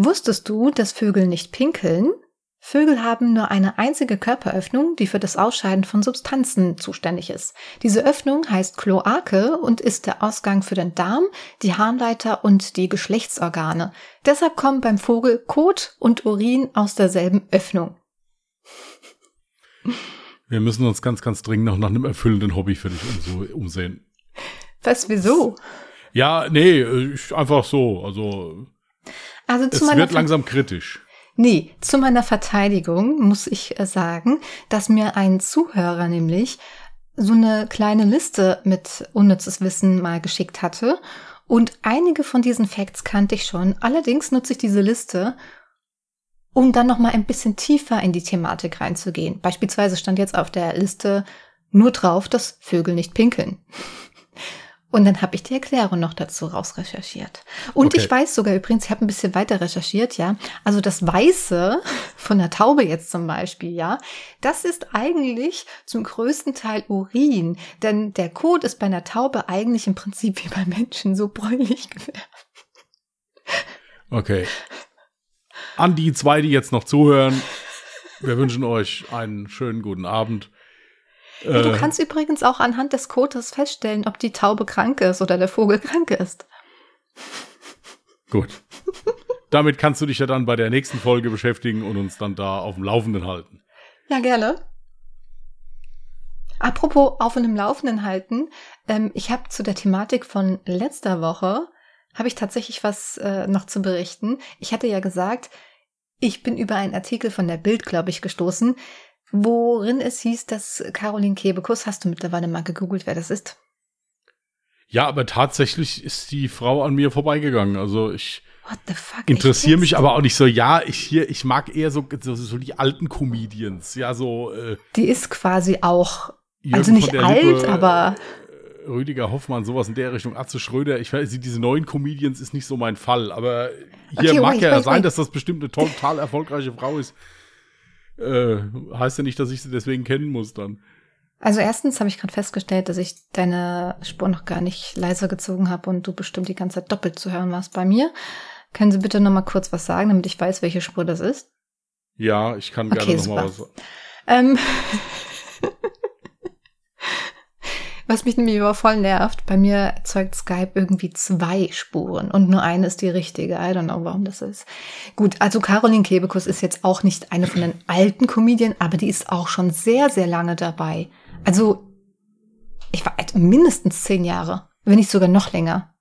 Wusstest du, dass Vögel nicht pinkeln? Vögel haben nur eine einzige Körperöffnung, die für das Ausscheiden von Substanzen zuständig ist. Diese Öffnung heißt Kloake und ist der Ausgang für den Darm, die Harnleiter und die Geschlechtsorgane. Deshalb kommen beim Vogel Kot und Urin aus derselben Öffnung. Wir müssen uns ganz, ganz dringend noch nach einem erfüllenden Hobby für dich um umsehen. Was, wieso? Ja, nee, einfach so. Also, also zu es wird langsam kritisch. Nee, zu meiner Verteidigung muss ich äh, sagen, dass mir ein Zuhörer nämlich so eine kleine Liste mit unnützes Wissen mal geschickt hatte. Und einige von diesen Facts kannte ich schon. Allerdings nutze ich diese Liste, um dann noch mal ein bisschen tiefer in die Thematik reinzugehen. Beispielsweise stand jetzt auf der Liste nur drauf, dass Vögel nicht pinkeln. Und dann habe ich die Erklärung noch dazu rausrecherchiert. Und okay. ich weiß sogar übrigens, ich habe ein bisschen weiter recherchiert, ja. Also das Weiße von der Taube jetzt zum Beispiel, ja, das ist eigentlich zum größten Teil Urin. Denn der Kot ist bei einer Taube eigentlich im Prinzip wie bei Menschen so bräunlich gefärbt. Okay. An die zwei, die jetzt noch zuhören, wir wünschen euch einen schönen guten Abend. Ja, du äh. kannst übrigens auch anhand des Kotes feststellen, ob die Taube krank ist oder der Vogel krank ist. Gut. Damit kannst du dich ja dann bei der nächsten Folge beschäftigen und uns dann da auf dem Laufenden halten. Ja, gerne. Apropos auf dem Laufenden halten, ähm, ich habe zu der Thematik von letzter Woche, habe ich tatsächlich was äh, noch zu berichten. Ich hatte ja gesagt, ich bin über einen Artikel von der Bild, glaube ich, gestoßen, worin es hieß, dass Caroline Kebekus, hast du mittlerweile mal gegoogelt, wer das ist? Ja, aber tatsächlich ist die Frau an mir vorbeigegangen. Also ich interessiere mich aber auch nicht so. Ja, ich hier, ich mag eher so, so, so die alten Comedians. Ja, so. Äh, die ist quasi auch, Jürgen also nicht alt, Lippe, aber. Äh, Rüdiger Hoffmann, sowas in der Richtung. Atze Schröder, ich weiß, diese neuen Comedians ist nicht so mein Fall, aber hier okay, mag wait, ja wait, sein, wait. dass das bestimmt eine total erfolgreiche Frau ist äh, heißt ja nicht, dass ich sie deswegen kennen muss dann. Also erstens habe ich gerade festgestellt, dass ich deine Spur noch gar nicht leiser gezogen habe und du bestimmt die ganze Zeit doppelt zu hören warst bei mir. Können Sie bitte noch mal kurz was sagen, damit ich weiß, welche Spur das ist? Ja, ich kann gerne okay, noch mal was. Ähm Was mich nämlich aber voll nervt, bei mir erzeugt Skype irgendwie zwei Spuren und nur eine ist die richtige. I don't know, warum das ist. Gut, also Caroline Kebekus ist jetzt auch nicht eine von den alten Comedien, aber die ist auch schon sehr, sehr lange dabei. Also, ich war mindestens zehn Jahre, wenn nicht sogar noch länger.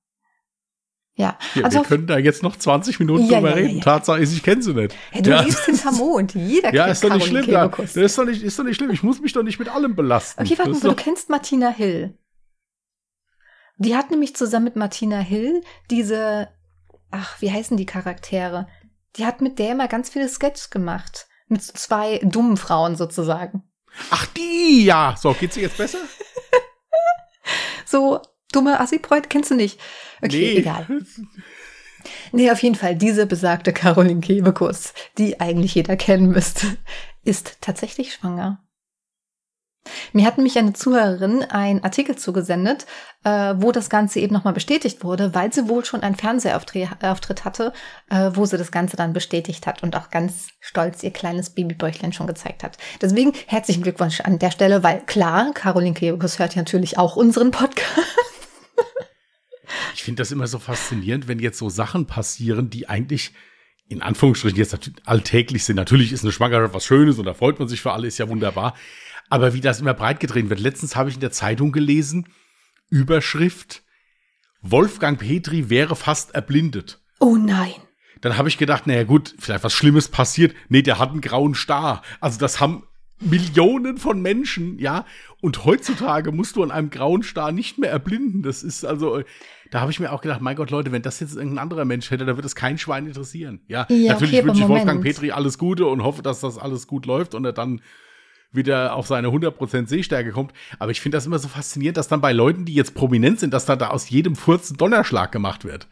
Ja. ja also wir können da jetzt noch 20 Minuten ja, drüber ja, reden. Tatsache ist, ich kenne sie nicht. Ja, du ja. lebst hinterm Mond. Jeder ja, ist doch nicht schlimm. Ja. Das ist doch nicht, ist doch nicht schlimm. Ich muss mich doch nicht mit allem belasten. Okay, warte mal, du kennst Martina Hill. Die hat nämlich zusammen mit Martina Hill diese, ach, wie heißen die Charaktere? Die hat mit der immer ganz viele Sketches gemacht. Mit zwei dummen Frauen sozusagen. Ach, die, ja. So, geht's dir jetzt besser? so, dumme Assi-Bräut kennst du nicht. Okay, nee. egal. Nee, auf jeden Fall, diese besagte Caroline Kebekus, die eigentlich jeder kennen müsste, ist tatsächlich schwanger. Mir hat mich eine Zuhörerin einen Artikel zugesendet, äh, wo das Ganze eben nochmal bestätigt wurde, weil sie wohl schon einen Fernsehauftritt hatte, äh, wo sie das Ganze dann bestätigt hat und auch ganz stolz ihr kleines Babybäuchlein schon gezeigt hat. Deswegen herzlichen Glückwunsch an der Stelle, weil klar, Caroline Kebekus hört ja natürlich auch unseren Podcast. Ich finde das immer so faszinierend, wenn jetzt so Sachen passieren, die eigentlich in Anführungsstrichen jetzt alltäglich sind. Natürlich ist eine Schwangerschaft was Schönes und da freut man sich für alle, ist ja wunderbar. Aber wie das immer breit gedreht wird. Letztens habe ich in der Zeitung gelesen, Überschrift, Wolfgang Petri wäre fast erblindet. Oh nein. Dann habe ich gedacht, naja gut, vielleicht was Schlimmes passiert. Nee, der hat einen grauen Star. Also das haben Millionen von Menschen, ja. Und heutzutage musst du an einem grauen Star nicht mehr erblinden. Das ist also, da habe ich mir auch gedacht, mein Gott, Leute, wenn das jetzt irgendein anderer Mensch hätte, da wird es kein Schwein interessieren. Ja, ja natürlich okay, wünsche ich Wolfgang Petri alles Gute und hoffe, dass das alles gut läuft und er dann wieder auf seine 100% Sehstärke kommt. Aber ich finde das immer so faszinierend, dass dann bei Leuten, die jetzt prominent sind, dass da, da aus jedem Furz ein Donnerschlag gemacht wird.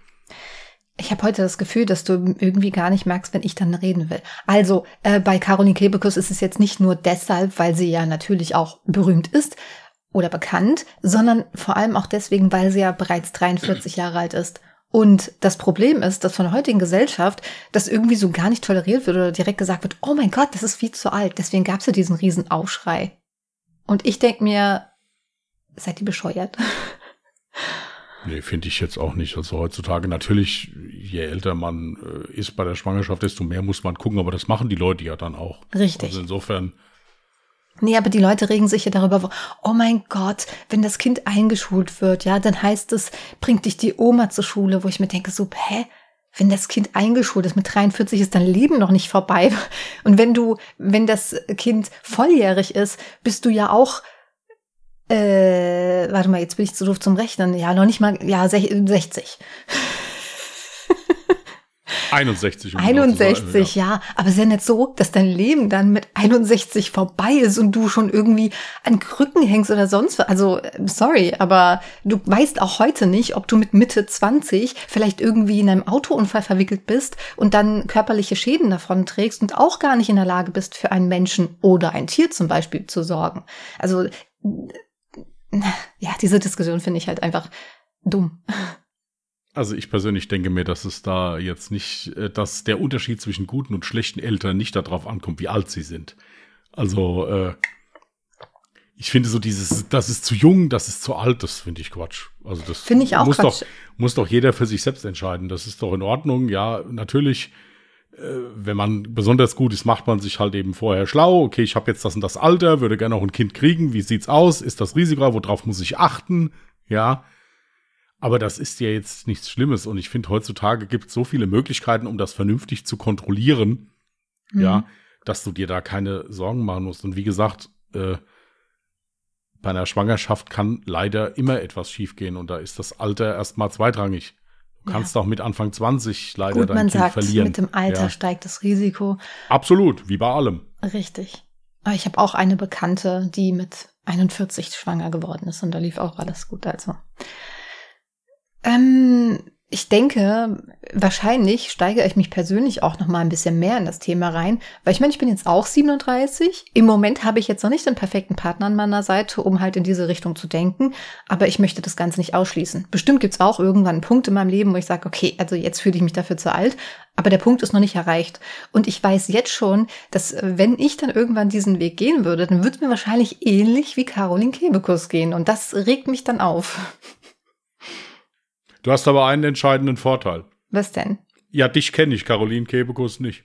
Ich habe heute das Gefühl, dass du irgendwie gar nicht merkst, wenn ich dann reden will. Also äh, bei Caroline Kebekus ist es jetzt nicht nur deshalb, weil sie ja natürlich auch berühmt ist oder bekannt, sondern vor allem auch deswegen, weil sie ja bereits 43 Jahre alt ist Und das Problem ist, dass von der heutigen Gesellschaft das irgendwie so gar nicht toleriert wird oder direkt gesagt wird, oh mein Gott, das ist viel zu alt. Deswegen gab es ja diesen riesen Aufschrei. Und ich denke mir, seid ihr bescheuert? Nee, finde ich jetzt auch nicht. Also heutzutage natürlich, je älter man äh, ist bei der Schwangerschaft, desto mehr muss man gucken, aber das machen die Leute ja dann auch. Richtig. Also insofern. Nee, aber die Leute regen sich ja darüber, oh mein Gott, wenn das Kind eingeschult wird, ja, dann heißt es, bringt dich die Oma zur Schule, wo ich mir denke, so, hä? Wenn das Kind eingeschult ist mit 43 ist dein Leben noch nicht vorbei. Und wenn du, wenn das Kind volljährig ist, bist du ja auch äh, warte mal, jetzt bin ich zu doof zum Rechnen. Ja, noch nicht mal, ja, 60. 61. Um 61, sagen, ja. ja. Aber es ist ja nicht so, dass dein Leben dann mit 61 vorbei ist und du schon irgendwie an Krücken hängst oder sonst was. Also, sorry, aber du weißt auch heute nicht, ob du mit Mitte 20 vielleicht irgendwie in einem Autounfall verwickelt bist und dann körperliche Schäden davon trägst und auch gar nicht in der Lage bist, für einen Menschen oder ein Tier zum Beispiel zu sorgen. Also, ja, diese Diskussion finde ich halt einfach dumm. Also ich persönlich denke mir, dass es da jetzt nicht, äh, dass der Unterschied zwischen guten und schlechten Eltern nicht darauf ankommt, wie alt sie sind. Also äh, ich finde so dieses, das ist zu jung, das ist zu alt, das finde ich Quatsch. Also das finde ich auch muss Quatsch. doch muss doch jeder für sich selbst entscheiden. Das ist doch in Ordnung. Ja, natürlich äh, wenn man besonders gut ist, macht man sich halt eben vorher schlau. Okay, ich habe jetzt das und das Alter, würde gerne auch ein Kind kriegen. Wie sieht's aus? Ist das Risiko? Worauf muss ich achten? Ja. Aber das ist ja jetzt nichts Schlimmes. Und ich finde, heutzutage gibt es so viele Möglichkeiten, um das vernünftig zu kontrollieren. Mhm. Ja, dass du dir da keine Sorgen machen musst. Und wie gesagt, äh, bei einer Schwangerschaft kann leider immer etwas schiefgehen. Und da ist das Alter erstmal zweitrangig. Du kannst ja. auch mit Anfang 20 leider Gut, dein man Kind sagt, verlieren. Mit dem Alter ja. steigt das Risiko. Absolut, wie bei allem. Richtig. Aber ich habe auch eine Bekannte, die mit 41 schwanger geworden ist und da lief auch alles gut. Also ähm, ich denke, wahrscheinlich steigere ich mich persönlich auch noch mal ein bisschen mehr in das Thema rein, weil ich meine, ich bin jetzt auch 37. Im Moment habe ich jetzt noch nicht den perfekten Partner an meiner Seite, um halt in diese Richtung zu denken, aber ich möchte das Ganze nicht ausschließen. Bestimmt gibt's auch irgendwann einen Punkt in meinem Leben, wo ich sage, okay, also jetzt fühle ich mich dafür zu alt, aber der Punkt ist noch nicht erreicht. Und ich weiß jetzt schon, dass äh, wenn ich dann irgendwann diesen Weg gehen würde, dann würde es mir wahrscheinlich ähnlich wie Caroline Kebekus gehen und das regt mich dann auf. Du hast aber einen entscheidenden Vorteil. Was denn? Ja, dich kenne ich, Caroline Kebekus nicht.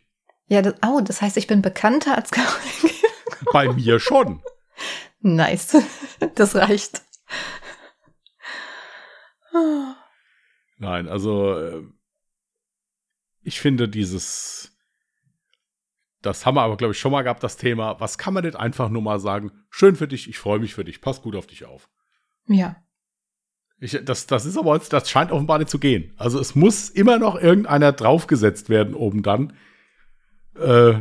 Ja, das, oh, das heißt, ich bin bekannter als Caroline Kebekus. Bei mir schon. Nice. Das reicht. Nein, also äh, ich finde dieses, das haben wir aber, glaube ich, schon mal gehabt, das Thema, was kann man nicht einfach nur mal sagen, schön für dich, ich freue mich für dich, pass gut auf dich auf. Ja. Ich, das, das ist aber jetzt, das scheint offenbar nicht zu gehen. Also es muss immer noch irgendeiner draufgesetzt werden oben dann. Äh,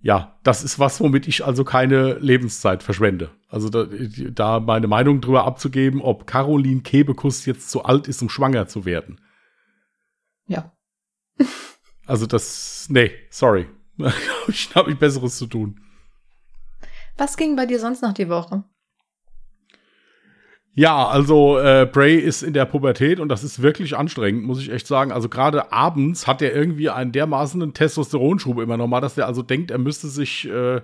ja, das ist was, womit ich also keine Lebenszeit verschwende. Also da, da meine Meinung drüber abzugeben, ob Caroline Kebekus jetzt zu alt ist, um schwanger zu werden. Ja. also das, nee, sorry. ich habe ich Besseres zu tun. Was ging bei dir sonst noch die Woche? Ja, also äh, Bray ist in der Pubertät und das ist wirklich anstrengend, muss ich echt sagen. Also gerade abends hat er irgendwie einen dermaßenen Testosteronschub immer noch mal, dass er also denkt, er müsste sich äh,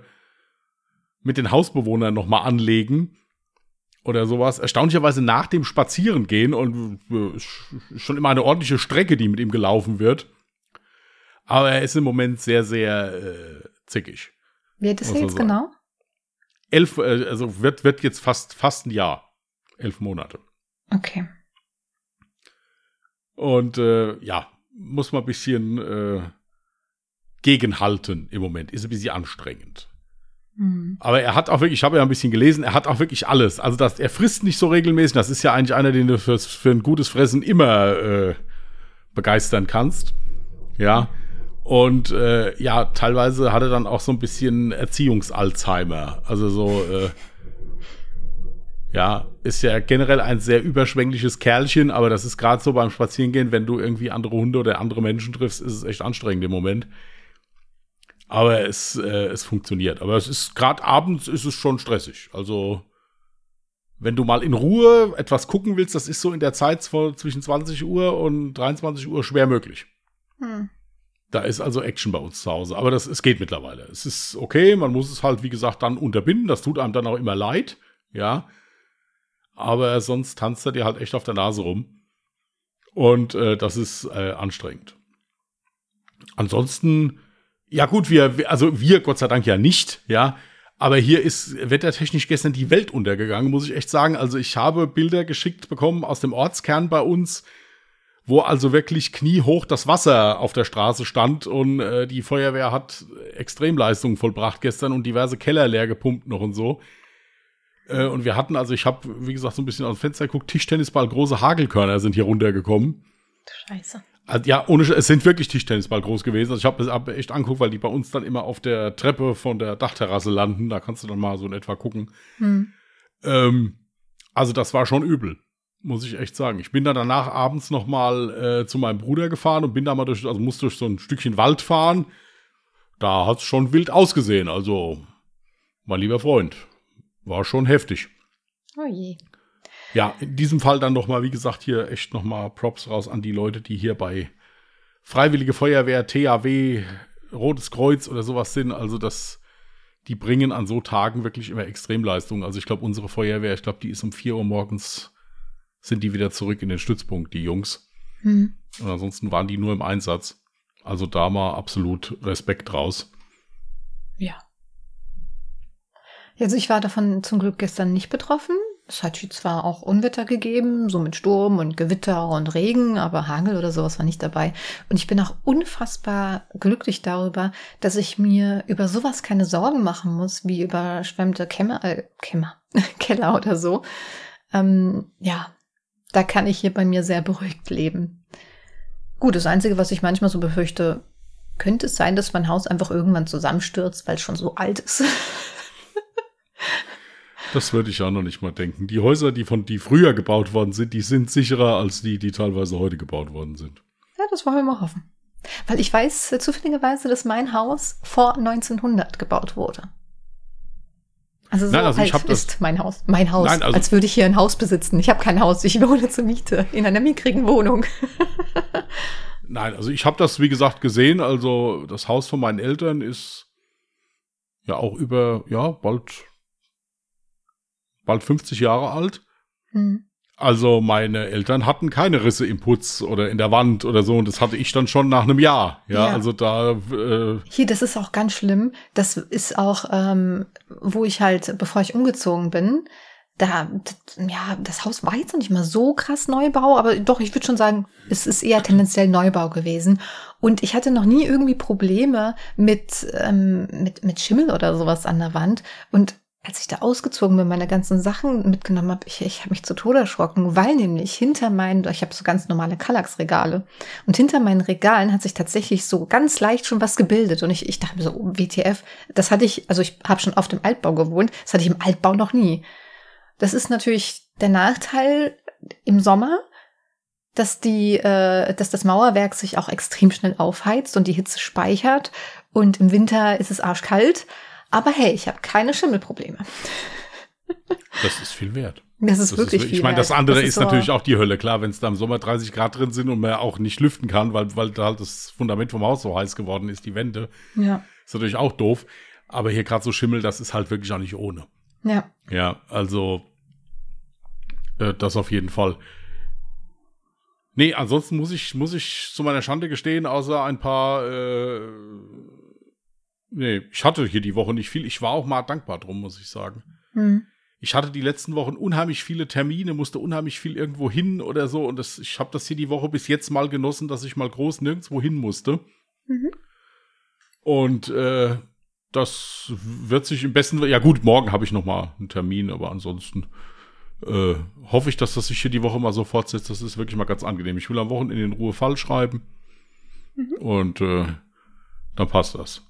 mit den Hausbewohnern noch mal anlegen oder sowas. Erstaunlicherweise nach dem Spazierengehen und äh, schon immer eine ordentliche Strecke, die mit ihm gelaufen wird. Aber er ist im Moment sehr, sehr äh, zickig. Wie alt ist er jetzt genau? Elf, äh, also wird, wird jetzt fast, fast ein Jahr elf Monate. Okay. Und äh, ja, muss man ein bisschen äh, gegenhalten im Moment. Ist ein bisschen anstrengend. Mhm. Aber er hat auch wirklich, ich habe ja ein bisschen gelesen, er hat auch wirklich alles. Also das, er frisst nicht so regelmäßig. Das ist ja eigentlich einer, den du für, für ein gutes Fressen immer äh, begeistern kannst. Ja. Und äh, ja, teilweise hat er dann auch so ein bisschen Erziehungs-Alzheimer. Also so, äh, ja, ist ja generell ein sehr überschwängliches Kerlchen, aber das ist gerade so beim Spazierengehen, wenn du irgendwie andere Hunde oder andere Menschen triffst, ist es echt anstrengend im Moment. Aber es, äh, es funktioniert. Aber es ist gerade abends ist es schon stressig. Also wenn du mal in Ruhe etwas gucken willst, das ist so in der Zeit zwischen 20 Uhr und 23 Uhr schwer möglich. Hm. Da ist also Action bei uns zu Hause. Aber das, es geht mittlerweile. Es ist okay, man muss es halt, wie gesagt, dann unterbinden. Das tut einem dann auch immer leid. Ja. Aber sonst tanzt er dir halt echt auf der Nase rum. Und äh, das ist äh, anstrengend. Ansonsten, ja gut, wir, also wir Gott sei Dank ja nicht, ja. Aber hier ist wettertechnisch gestern die Welt untergegangen, muss ich echt sagen. Also ich habe Bilder geschickt bekommen aus dem Ortskern bei uns, wo also wirklich kniehoch das Wasser auf der Straße stand und äh, die Feuerwehr hat Extremleistungen vollbracht gestern und diverse Keller leer gepumpt noch und so. Äh, und wir hatten also, ich habe, wie gesagt, so ein bisschen aus dem Fenster geguckt, Tischtennisball, große Hagelkörner sind hier runtergekommen. Scheiße. Also, ja, ohne, es sind wirklich Tischtennisball groß gewesen. Also ich habe hab echt angeguckt, weil die bei uns dann immer auf der Treppe von der Dachterrasse landen. Da kannst du dann mal so in etwa gucken. Hm. Ähm, also das war schon übel, muss ich echt sagen. Ich bin dann danach abends noch mal äh, zu meinem Bruder gefahren und bin da mal durch, also musste durch so ein Stückchen Wald fahren. Da hat's schon wild ausgesehen. Also, mein lieber Freund, war schon heftig. Oh je. Ja, in diesem Fall dann nochmal, wie gesagt, hier echt nochmal Props raus an die Leute, die hier bei Freiwillige Feuerwehr, THW, Rotes Kreuz oder sowas sind. Also das, die bringen an so Tagen wirklich immer Extremleistungen. Also ich glaube, unsere Feuerwehr, ich glaube, die ist um 4 Uhr morgens, sind die wieder zurück in den Stützpunkt, die Jungs. Hm. Und ansonsten waren die nur im Einsatz. Also da mal absolut Respekt draus. Ja. Also ich war davon zum Glück gestern nicht betroffen. Es hat zwar auch Unwetter gegeben, so mit Sturm und Gewitter und Regen, aber Hagel oder sowas war nicht dabei. Und ich bin auch unfassbar glücklich darüber, dass ich mir über sowas keine Sorgen machen muss, wie überschwemmte Kämmer, äh, Kämmer, Keller oder so. Ähm, ja, da kann ich hier bei mir sehr beruhigt leben. Gut, das Einzige, was ich manchmal so befürchte, könnte es sein, dass mein Haus einfach irgendwann zusammenstürzt, weil es schon so alt ist. Das würde ich auch noch nicht mal denken. Die Häuser, die von die früher gebaut worden sind, die sind sicherer als die, die teilweise heute gebaut worden sind. Ja, das wollen wir mal hoffen. Weil ich weiß äh, zufälligerweise, dass mein Haus vor 1900 gebaut wurde. Also so Nein, also alt ist das, mein Haus. Mein Haus. Nein, also, als würde ich hier ein Haus besitzen. Ich habe kein Haus, ich wohne zur Miete in einer mickrigen Wohnung. Nein, also ich habe das, wie gesagt, gesehen. Also das Haus von meinen Eltern ist ja auch über, ja, bald bald 50 Jahre alt. Hm. Also meine Eltern hatten keine Risse im Putz oder in der Wand oder so und das hatte ich dann schon nach einem Jahr. Ja, ja. also da. Äh Hier, das ist auch ganz schlimm. Das ist auch, ähm, wo ich halt, bevor ich umgezogen bin, da, ja, das Haus war jetzt noch nicht mal so krass Neubau, aber doch, ich würde schon sagen, es ist eher tendenziell Neubau gewesen. Und ich hatte noch nie irgendwie Probleme mit, ähm, mit, mit Schimmel oder sowas an der Wand. Und als ich da ausgezogen bin, meine ganzen Sachen mitgenommen habe, ich, ich habe mich zu Tode erschrocken, weil nämlich hinter meinen, ich habe so ganz normale Kallax-Regale und hinter meinen Regalen hat sich tatsächlich so ganz leicht schon was gebildet und ich, ich dachte mir so, oh, WTF, das hatte ich, also ich habe schon auf dem Altbau gewohnt, das hatte ich im Altbau noch nie. Das ist natürlich der Nachteil im Sommer, dass die, äh, dass das Mauerwerk sich auch extrem schnell aufheizt und die Hitze speichert und im Winter ist es arschkalt aber hey, ich habe keine Schimmelprobleme. Das ist viel wert. Das ist das wirklich ist, Ich meine, das andere das ist, ist so natürlich auch die Hölle. Klar, wenn es da im Sommer 30 Grad drin sind und man auch nicht lüften kann, weil, weil da halt das Fundament vom Haus so heiß geworden ist, die Wände. Ja. Ist natürlich auch doof. Aber hier gerade so Schimmel, das ist halt wirklich auch nicht ohne. Ja. Ja, also äh, das auf jeden Fall. Nee, ansonsten muss ich, muss ich zu meiner Schande gestehen, außer ein paar äh, Nee, ich hatte hier die Woche nicht viel. Ich war auch mal dankbar drum, muss ich sagen. Hm. Ich hatte die letzten Wochen unheimlich viele Termine, musste unheimlich viel irgendwo hin oder so. Und das, ich habe das hier die Woche bis jetzt mal genossen, dass ich mal groß nirgendwo hin musste. Mhm. Und äh, das wird sich im besten ja gut, morgen habe ich noch mal einen Termin, aber ansonsten äh, hoffe ich, dass das sich hier die Woche mal so fortsetzt. Das ist wirklich mal ganz angenehm. Ich will am Wochenende in Ruhe Fall schreiben mhm. und äh, dann passt das.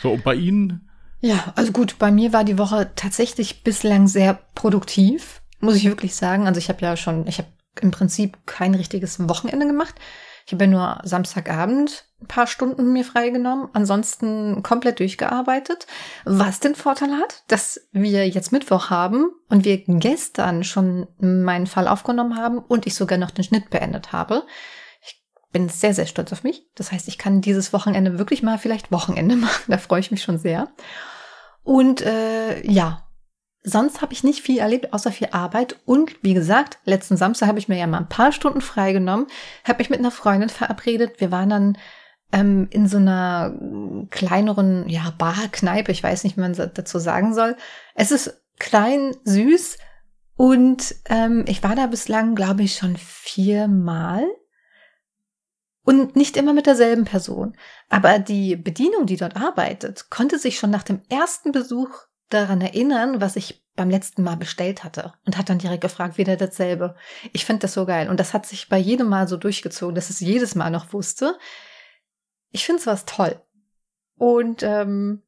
So, und bei Ihnen? Ja, also gut, bei mir war die Woche tatsächlich bislang sehr produktiv, muss ich wirklich sagen. Also ich habe ja schon, ich habe im Prinzip kein richtiges Wochenende gemacht. Ich habe ja nur Samstagabend ein paar Stunden mir freigenommen, ansonsten komplett durchgearbeitet. Was den Vorteil hat, dass wir jetzt Mittwoch haben und wir gestern schon meinen Fall aufgenommen haben und ich sogar noch den Schnitt beendet habe. Bin sehr, sehr stolz auf mich. Das heißt, ich kann dieses Wochenende wirklich mal vielleicht Wochenende machen. Da freue ich mich schon sehr. Und äh, ja, sonst habe ich nicht viel erlebt, außer viel Arbeit. Und wie gesagt, letzten Samstag habe ich mir ja mal ein paar Stunden freigenommen, habe mich mit einer Freundin verabredet. Wir waren dann ähm, in so einer kleineren, ja, Bar, Kneipe, ich weiß nicht, wie man dazu sagen soll. Es ist klein, süß und ähm, ich war da bislang, glaube ich, schon viermal. Und nicht immer mit derselben Person. Aber die Bedienung, die dort arbeitet, konnte sich schon nach dem ersten Besuch daran erinnern, was ich beim letzten Mal bestellt hatte und hat dann direkt gefragt, wieder dasselbe. Ich finde das so geil. Und das hat sich bei jedem Mal so durchgezogen, dass es jedes Mal noch wusste. Ich finde was toll. Und ähm,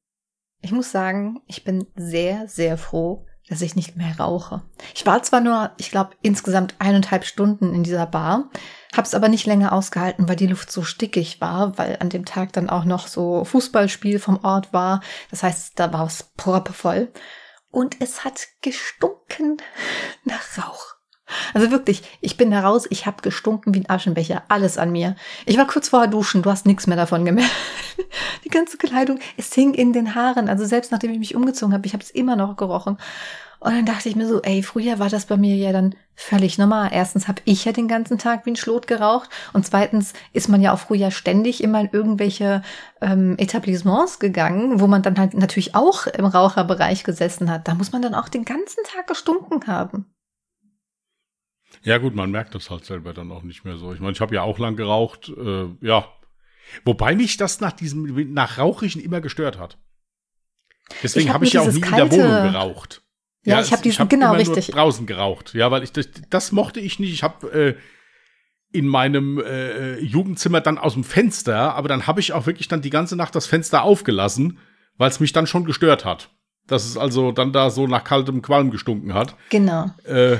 ich muss sagen, ich bin sehr, sehr froh, dass ich nicht mehr rauche. Ich war zwar nur, ich glaube, insgesamt eineinhalb Stunden in dieser Bar, hab's aber nicht länger ausgehalten, weil die Luft so stickig war, weil an dem Tag dann auch noch so Fußballspiel vom Ort war. Das heißt, da war es proppevoll. Und es hat gestunken nach Rauch. Also wirklich, ich bin da raus, ich habe gestunken wie ein Aschenbecher, alles an mir. Ich war kurz vorher duschen, du hast nichts mehr davon gemerkt. Die ganze Kleidung, es hing in den Haaren. Also selbst nachdem ich mich umgezogen habe, ich habe es immer noch gerochen. Und dann dachte ich mir so, ey, früher war das bei mir ja dann völlig normal. Erstens habe ich ja den ganzen Tag wie ein Schlot geraucht und zweitens ist man ja auch früher ständig immer in irgendwelche ähm, Etablissements gegangen, wo man dann halt natürlich auch im Raucherbereich gesessen hat. Da muss man dann auch den ganzen Tag gestunken haben. Ja gut, man merkt das halt selber dann auch nicht mehr so. Ich meine, ich habe ja auch lang geraucht, äh, ja. Wobei mich das nach diesem, nach Rauchigen immer gestört hat. Deswegen habe ich ja auch nie kalte, in der Wohnung geraucht. Ja, ja ich habe diesen, hab genau, richtig. draußen geraucht. Ja, weil ich das, das mochte ich nicht. Ich habe äh, in meinem äh, Jugendzimmer dann aus dem Fenster, aber dann habe ich auch wirklich dann die ganze Nacht das Fenster aufgelassen, weil es mich dann schon gestört hat. Dass es also dann da so nach kaltem Qualm gestunken hat. Genau. Äh,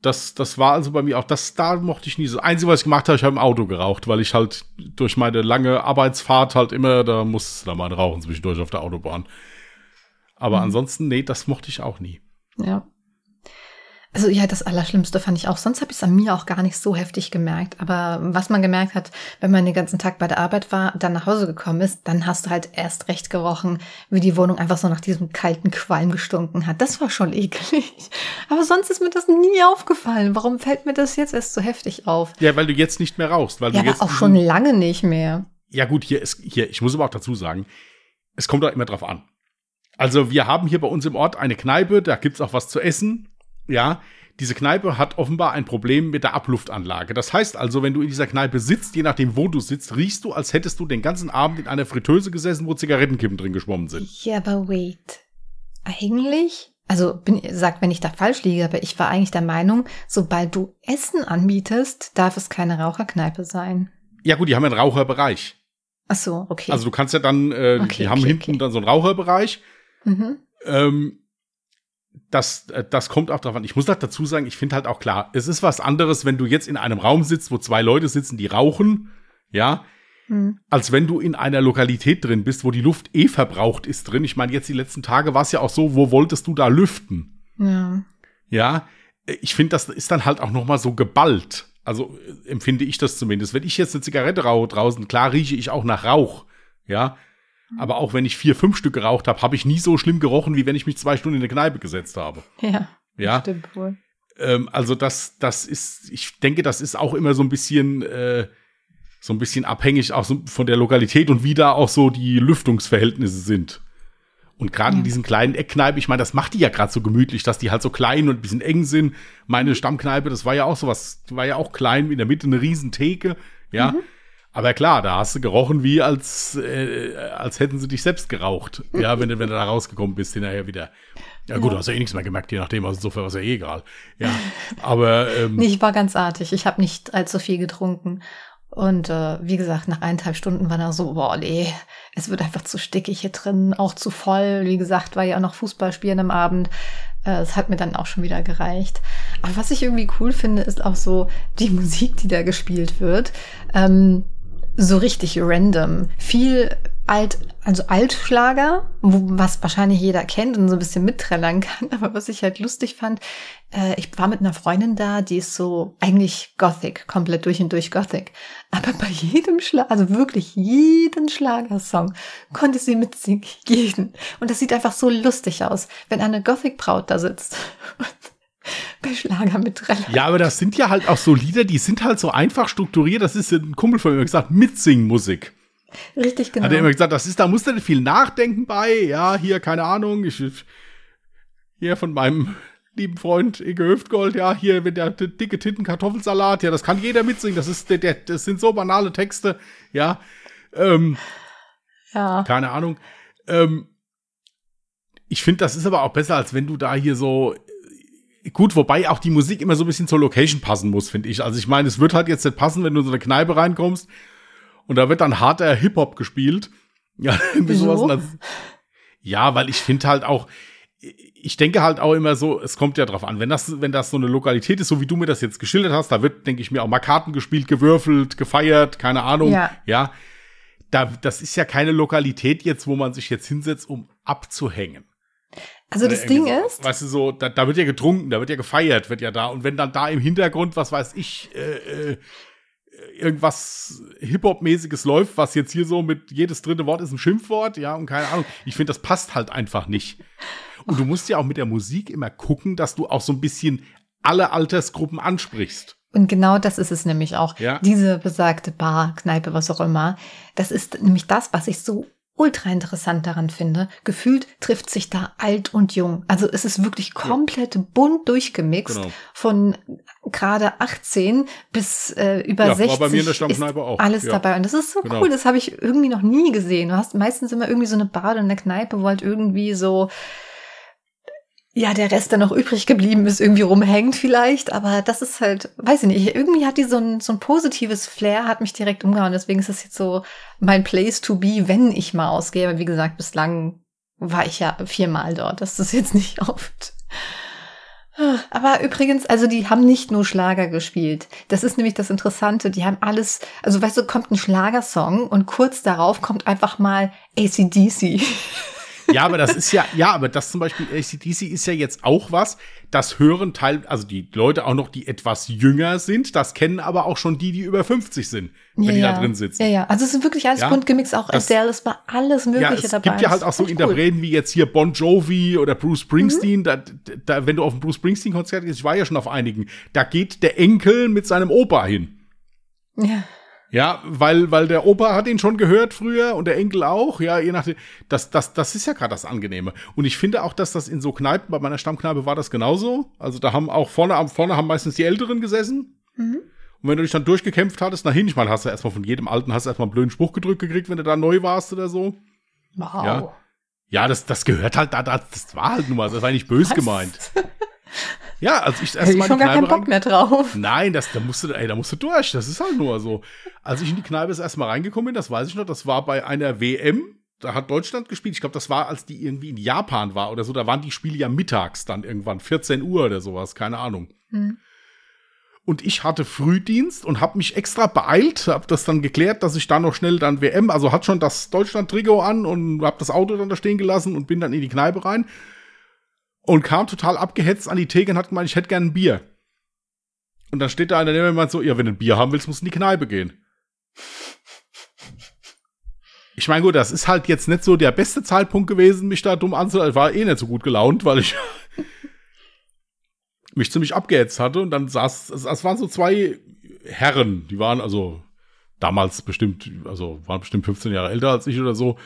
das, das war also bei mir auch, das, da mochte ich nie so. Das Einzige, was ich gemacht habe, ich habe im Auto geraucht, weil ich halt durch meine lange Arbeitsfahrt halt immer, da muss da mal rauchen zwischendurch auf der Autobahn. Aber mhm. ansonsten, nee, das mochte ich auch nie. Ja. Also ja, das Allerschlimmste fand ich auch. Sonst habe ich es an mir auch gar nicht so heftig gemerkt. Aber was man gemerkt hat, wenn man den ganzen Tag bei der Arbeit war, dann nach Hause gekommen ist, dann hast du halt erst recht gerochen, wie die Wohnung einfach so nach diesem kalten Qualm gestunken hat. Das war schon eklig. Aber sonst ist mir das nie aufgefallen. Warum fällt mir das jetzt erst so heftig auf? Ja, weil du jetzt nicht mehr rauchst. Weil ja, du jetzt auch schon lange nicht mehr. Ja gut, hier ist, hier, ich muss aber auch dazu sagen, es kommt auch immer drauf an. Also wir haben hier bei uns im Ort eine Kneipe, da gibt's auch was zu essen. Ja, diese Kneipe hat offenbar ein Problem mit der Abluftanlage. Das heißt also, wenn du in dieser Kneipe sitzt, je nachdem, wo du sitzt, riechst du, als hättest du den ganzen Abend in einer Fritteuse gesessen, wo Zigarettenkippen drin geschwommen sind. Ja, aber wait. Eigentlich? Also, bin, sagt, wenn ich da falsch liege, aber ich war eigentlich der Meinung, sobald du Essen anbietest, darf es keine Raucherkneipe sein. Ja, gut, die haben einen Raucherbereich. Ach so, okay. Also, du kannst ja dann, äh, okay, die haben okay, hinten okay. dann so einen Raucherbereich. Mhm. Ähm, das, äh, das kommt auch davon. Ich muss halt dazu sagen, ich finde halt auch klar, es ist was anderes, wenn du jetzt in einem Raum sitzt, wo zwei Leute sitzen, die rauchen, ja, hm. als wenn du in einer Lokalität drin bist, wo die Luft eh verbraucht ist drin. Ich meine, jetzt die letzten Tage war es ja auch so, wo wolltest du da lüften? Ja. Ja, ich finde, das ist dann halt auch noch mal so geballt. Also äh, empfinde ich das zumindest. Wenn ich jetzt eine Zigarette rauche draußen, klar rieche ich auch nach Rauch, ja, aber auch wenn ich vier, fünf Stück geraucht habe, habe ich nie so schlimm gerochen, wie wenn ich mich zwei Stunden in eine Kneipe gesetzt habe. Ja. Ja. Stimmt wohl. Ähm, also das, das ist, ich denke, das ist auch immer so ein bisschen, äh, so ein bisschen abhängig auch so von der Lokalität und wie da auch so die Lüftungsverhältnisse sind. Und gerade ja. in diesen kleinen Eckkneipen, ich meine, das macht die ja gerade so gemütlich, dass die halt so klein und ein bisschen eng sind. Meine Stammkneipe, das war ja auch sowas, war ja auch klein, in der Mitte eine riesen Theke, ja. Mhm. Aber klar, da hast du gerochen, wie als, äh, als hätten sie dich selbst geraucht. Ja, wenn du, wenn du da rausgekommen bist, hinterher wieder. Ja, gut, ja. hast ja eh nichts mehr gemerkt, je nachdem, also insofern war es ja eh egal. Ja, aber. Ähm, nee, ich war ganz artig. Ich habe nicht allzu viel getrunken. Und äh, wie gesagt, nach eineinhalb Stunden war da so, boah, nee, es wird einfach zu stickig hier drin, auch zu voll. Wie gesagt, war ja auch noch Fußballspielen am Abend. Äh, es hat mir dann auch schon wieder gereicht. Aber was ich irgendwie cool finde, ist auch so die Musik, die da gespielt wird. Ähm, so richtig random. Viel alt, also Altschlager, was wahrscheinlich jeder kennt und so ein bisschen mitträllern kann. Aber was ich halt lustig fand, äh, ich war mit einer Freundin da, die ist so eigentlich Gothic, komplett durch und durch Gothic. Aber bei jedem Schlag, also wirklich jeden Schlagersong konnte sie mitsingen. Jeden. Und das sieht einfach so lustig aus, wenn eine Gothic-Braut da sitzt. bei Schlager mit Trällern. Ja, aber das sind ja halt auch so Lieder, die sind halt so einfach strukturiert. Das ist ein Kumpel von mir gesagt, Mitsingmusik. Richtig, genau. Hat er immer gesagt, das ist, da musst du nicht viel nachdenken bei. Ja, hier, keine Ahnung, ich, hier von meinem lieben Freund Ege Hüftgold, ja, hier, wenn der dicke Titten Kartoffelsalat, ja, das kann jeder mitsingen. Das ist, der, der, das sind so banale Texte, ja. Ähm, ja. Keine Ahnung. Ähm, ich finde, das ist aber auch besser, als wenn du da hier so gut, wobei auch die Musik immer so ein bisschen zur Location passen muss, finde ich. Also ich meine, es wird halt jetzt nicht passen, wenn du in so eine Kneipe reinkommst und da wird dann harter Hip-Hop gespielt. Ja, irgendwie sowas. Ja, weil ich finde halt auch, ich denke halt auch immer so, es kommt ja drauf an, wenn das, wenn das so eine Lokalität ist, so wie du mir das jetzt geschildert hast, da wird, denke ich mir, auch mal Karten gespielt, gewürfelt, gefeiert, keine Ahnung. Ja. ja. Da, das ist ja keine Lokalität jetzt, wo man sich jetzt hinsetzt, um abzuhängen. Also das Ding so, ist. Weißt du, so, da, da, wird ja getrunken, da wird ja gefeiert, wird ja da. Und wenn dann da im Hintergrund, was weiß ich, äh, äh, irgendwas Hip-Hop-mäßiges läuft, was jetzt hier so mit jedes dritte Wort ist ein Schimpfwort, ja, und keine Ahnung. Ich finde, das passt halt einfach nicht. Und du musst ja auch mit der Musik immer gucken, dass du auch so ein bisschen alle Altersgruppen ansprichst. Und genau das ist es nämlich auch. Ja. Diese besagte Bar, Kneipe, was auch immer. Das ist nämlich das, was ich so ultra interessant daran finde. Gefühlt trifft sich da alt und jung. Also es ist wirklich komplett ja. bunt durchgemixt. Genau. Von gerade 18 bis äh, über ja, 60 war bei mir in der Stammkneipe auch. alles ja. dabei. Und das ist so genau. cool. Das habe ich irgendwie noch nie gesehen. Du hast meistens immer irgendwie so eine Bar in der Kneipe, wo halt irgendwie so ja, der Rest, der noch übrig geblieben ist, irgendwie rumhängt vielleicht. Aber das ist halt, weiß ich nicht, irgendwie hat die so ein, so ein positives Flair, hat mich direkt umgehauen. Deswegen ist das jetzt so mein Place to be, wenn ich mal ausgehe. Aber wie gesagt, bislang war ich ja viermal dort. Das ist jetzt nicht oft. Aber übrigens, also die haben nicht nur Schlager gespielt. Das ist nämlich das Interessante. Die haben alles, also weißt du, kommt ein Schlagersong und kurz darauf kommt einfach mal ACDC. Ja, aber das ist ja, ja, aber das zum Beispiel ACDC ist ja jetzt auch was, das hören Teil, also die Leute auch noch, die etwas jünger sind, das kennen aber auch schon die, die über 50 sind, wenn ja, die da drin sitzen. Ja, ja, also es ist wirklich alles ja? bunt gemixt, auch das, Adele, es war alles Mögliche ja, es dabei. Es gibt ja halt auch so Interpreten cool. wie jetzt hier Bon Jovi oder Bruce Springsteen, mhm. da, da, wenn du auf ein Bruce Springsteen-Konzert gehst, ich war ja schon auf einigen, da geht der Enkel mit seinem Opa hin. Ja. Ja, weil, weil der Opa hat ihn schon gehört früher und der Enkel auch, ja, je nachdem. Das, das, das ist ja gerade das Angenehme. Und ich finde auch, dass das in so Kneipen, bei meiner Stammkneipe war das genauso. Also da haben auch vorne, vorne haben meistens die Älteren gesessen. Mhm. Und wenn du dich dann durchgekämpft hattest, nach hin, ich meine, hast du erstmal von jedem Alten, hast du erstmal einen blöden Spruch gedrückt gekriegt, wenn du da neu warst oder so. Wow. Ja, ja das, das gehört halt da, das war halt nur mal, das war nicht bös Was? gemeint. Ja, als ich erst mal in die Kneipe gar keinen Bock mehr drauf. Nein, das, da musst du, ey, da musst du durch. Das ist halt nur so. Als ich in die Kneipe das erste Mal reingekommen bin, das weiß ich noch, das war bei einer WM. Da hat Deutschland gespielt. Ich glaube, das war, als die irgendwie in Japan war oder so. Da waren die Spiele ja mittags dann irgendwann, 14 Uhr oder sowas, keine Ahnung. Hm. Und ich hatte Frühdienst und habe mich extra beeilt, habe das dann geklärt, dass ich da noch schnell dann WM, also hat schon das Deutschland-Trikot an und habe das Auto dann da stehen gelassen und bin dann in die Kneipe rein und kam total abgehetzt an die Theke und hat gemeint, ich hätte gern ein Bier. Und dann steht da einer neben mir so, ja, wenn du ein Bier haben willst, musst du in die Kneipe gehen. Ich meine, gut, das ist halt jetzt nicht so der beste Zeitpunkt gewesen, mich da dumm anzuhören. War eh nicht so gut gelaunt, weil ich mich ziemlich abgehetzt hatte. Und dann saß, es waren so zwei Herren, die waren also damals bestimmt, also waren bestimmt 15 Jahre älter als ich oder so.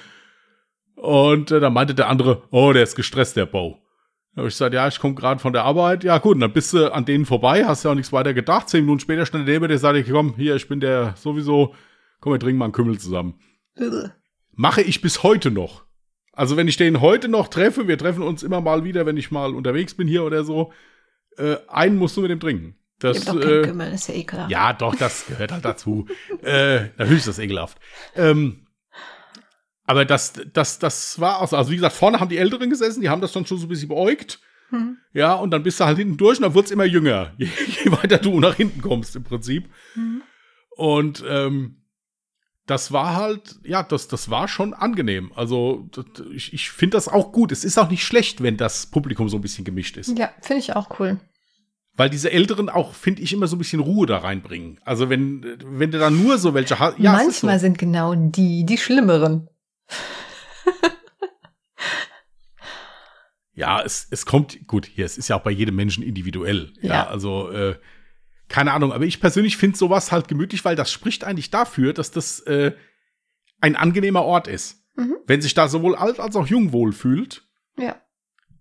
Und äh, dann meinte der andere, oh, der ist gestresst, der Bau. Habe ich gesagt, ja, ich komme gerade von der Arbeit. Ja, gut, dann bist du an denen vorbei, hast ja auch nichts weiter gedacht. Zehn Minuten später stand der neben dir, sagte ich, komm, hier, ich bin der sowieso, komm, wir trinken mal einen Kümmel zusammen. Mache ich bis heute noch. Also, wenn ich den heute noch treffe, wir treffen uns immer mal wieder, wenn ich mal unterwegs bin hier oder so, äh, einen musst du mit dem trinken. Das, doch äh, Kümmel, ist ja ekelhaft. Ja, doch, das gehört halt dazu. äh, natürlich ist das ekelhaft. Ähm, aber das, das, das war auch so. Also, wie gesagt, vorne haben die Älteren gesessen, die haben das dann schon so ein bisschen beäugt. Hm. Ja, und dann bist du halt hinten durch und dann wird's immer jünger, je, je, weiter du nach hinten kommst im Prinzip. Hm. Und ähm, das war halt, ja, das, das war schon angenehm. Also das, ich, ich finde das auch gut. Es ist auch nicht schlecht, wenn das Publikum so ein bisschen gemischt ist. Ja, finde ich auch cool. Weil diese Älteren auch, finde ich, immer so ein bisschen Ruhe da reinbringen. Also wenn, wenn du dann nur so welche hast. Ja, Manchmal so. sind genau die, die Schlimmeren. ja, es, es kommt, gut, hier, es ist ja auch bei jedem Menschen individuell. Ja, Ja. also, äh, keine Ahnung, aber ich persönlich finde sowas halt gemütlich, weil das spricht eigentlich dafür, dass das äh, ein angenehmer Ort ist. Mhm. Wenn sich da sowohl alt als auch jung wohlfühlt.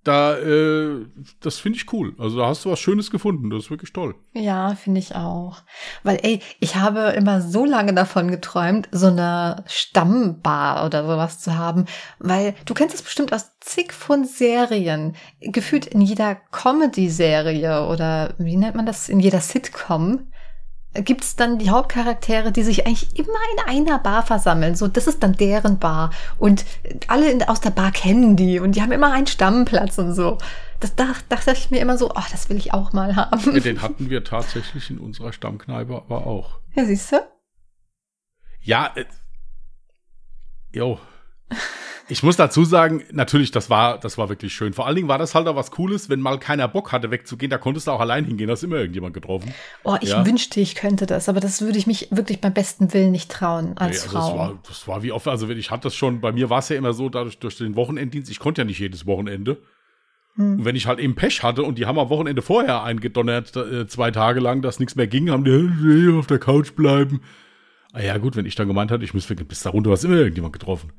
Da, äh, das finde ich cool. Also da hast du was Schönes gefunden, das ist wirklich toll. Ja, finde ich auch. Weil, ey, ich habe immer so lange davon geträumt, so eine Stammbar oder sowas zu haben. Weil du kennst es bestimmt aus zig von Serien. Gefühlt in jeder Comedy-Serie oder wie nennt man das? In jeder Sitcom gibt es dann die Hauptcharaktere, die sich eigentlich immer in einer Bar versammeln. So, das ist dann deren Bar. Und alle in, aus der Bar kennen die und die haben immer einen Stammplatz und so. Das dach- dachte ich mir immer so, oh, das will ich auch mal haben. Ja, den hatten wir tatsächlich in unserer Stammkneipe aber auch. Ja, siehst du? Ja, äh, jo. Ich muss dazu sagen, natürlich, das war, das war wirklich schön. Vor allen Dingen war das halt auch was Cooles, wenn mal keiner Bock hatte wegzugehen, da konntest du auch allein hingehen, da hast immer irgendjemand getroffen. Oh, ich Ja. wünschte, ich könnte das, aber das würde ich mich wirklich beim besten Willen nicht trauen als Nee, also Frau. Das war, das war wie oft, also ich hatte das schon, bei mir war es ja immer so, dadurch durch den Wochenenddienst, ich konnte ja nicht jedes Wochenende. Hm. Und wenn ich halt eben Pech hatte und die haben am Wochenende vorher eingedonnert, äh, zwei Tage lang, dass nichts mehr ging, haben die "Hey, auf der Couch bleiben. Ah ja, gut, wenn ich dann gemeint hatte, ich muss wirklich bis da runter, was immer irgendjemand getroffen.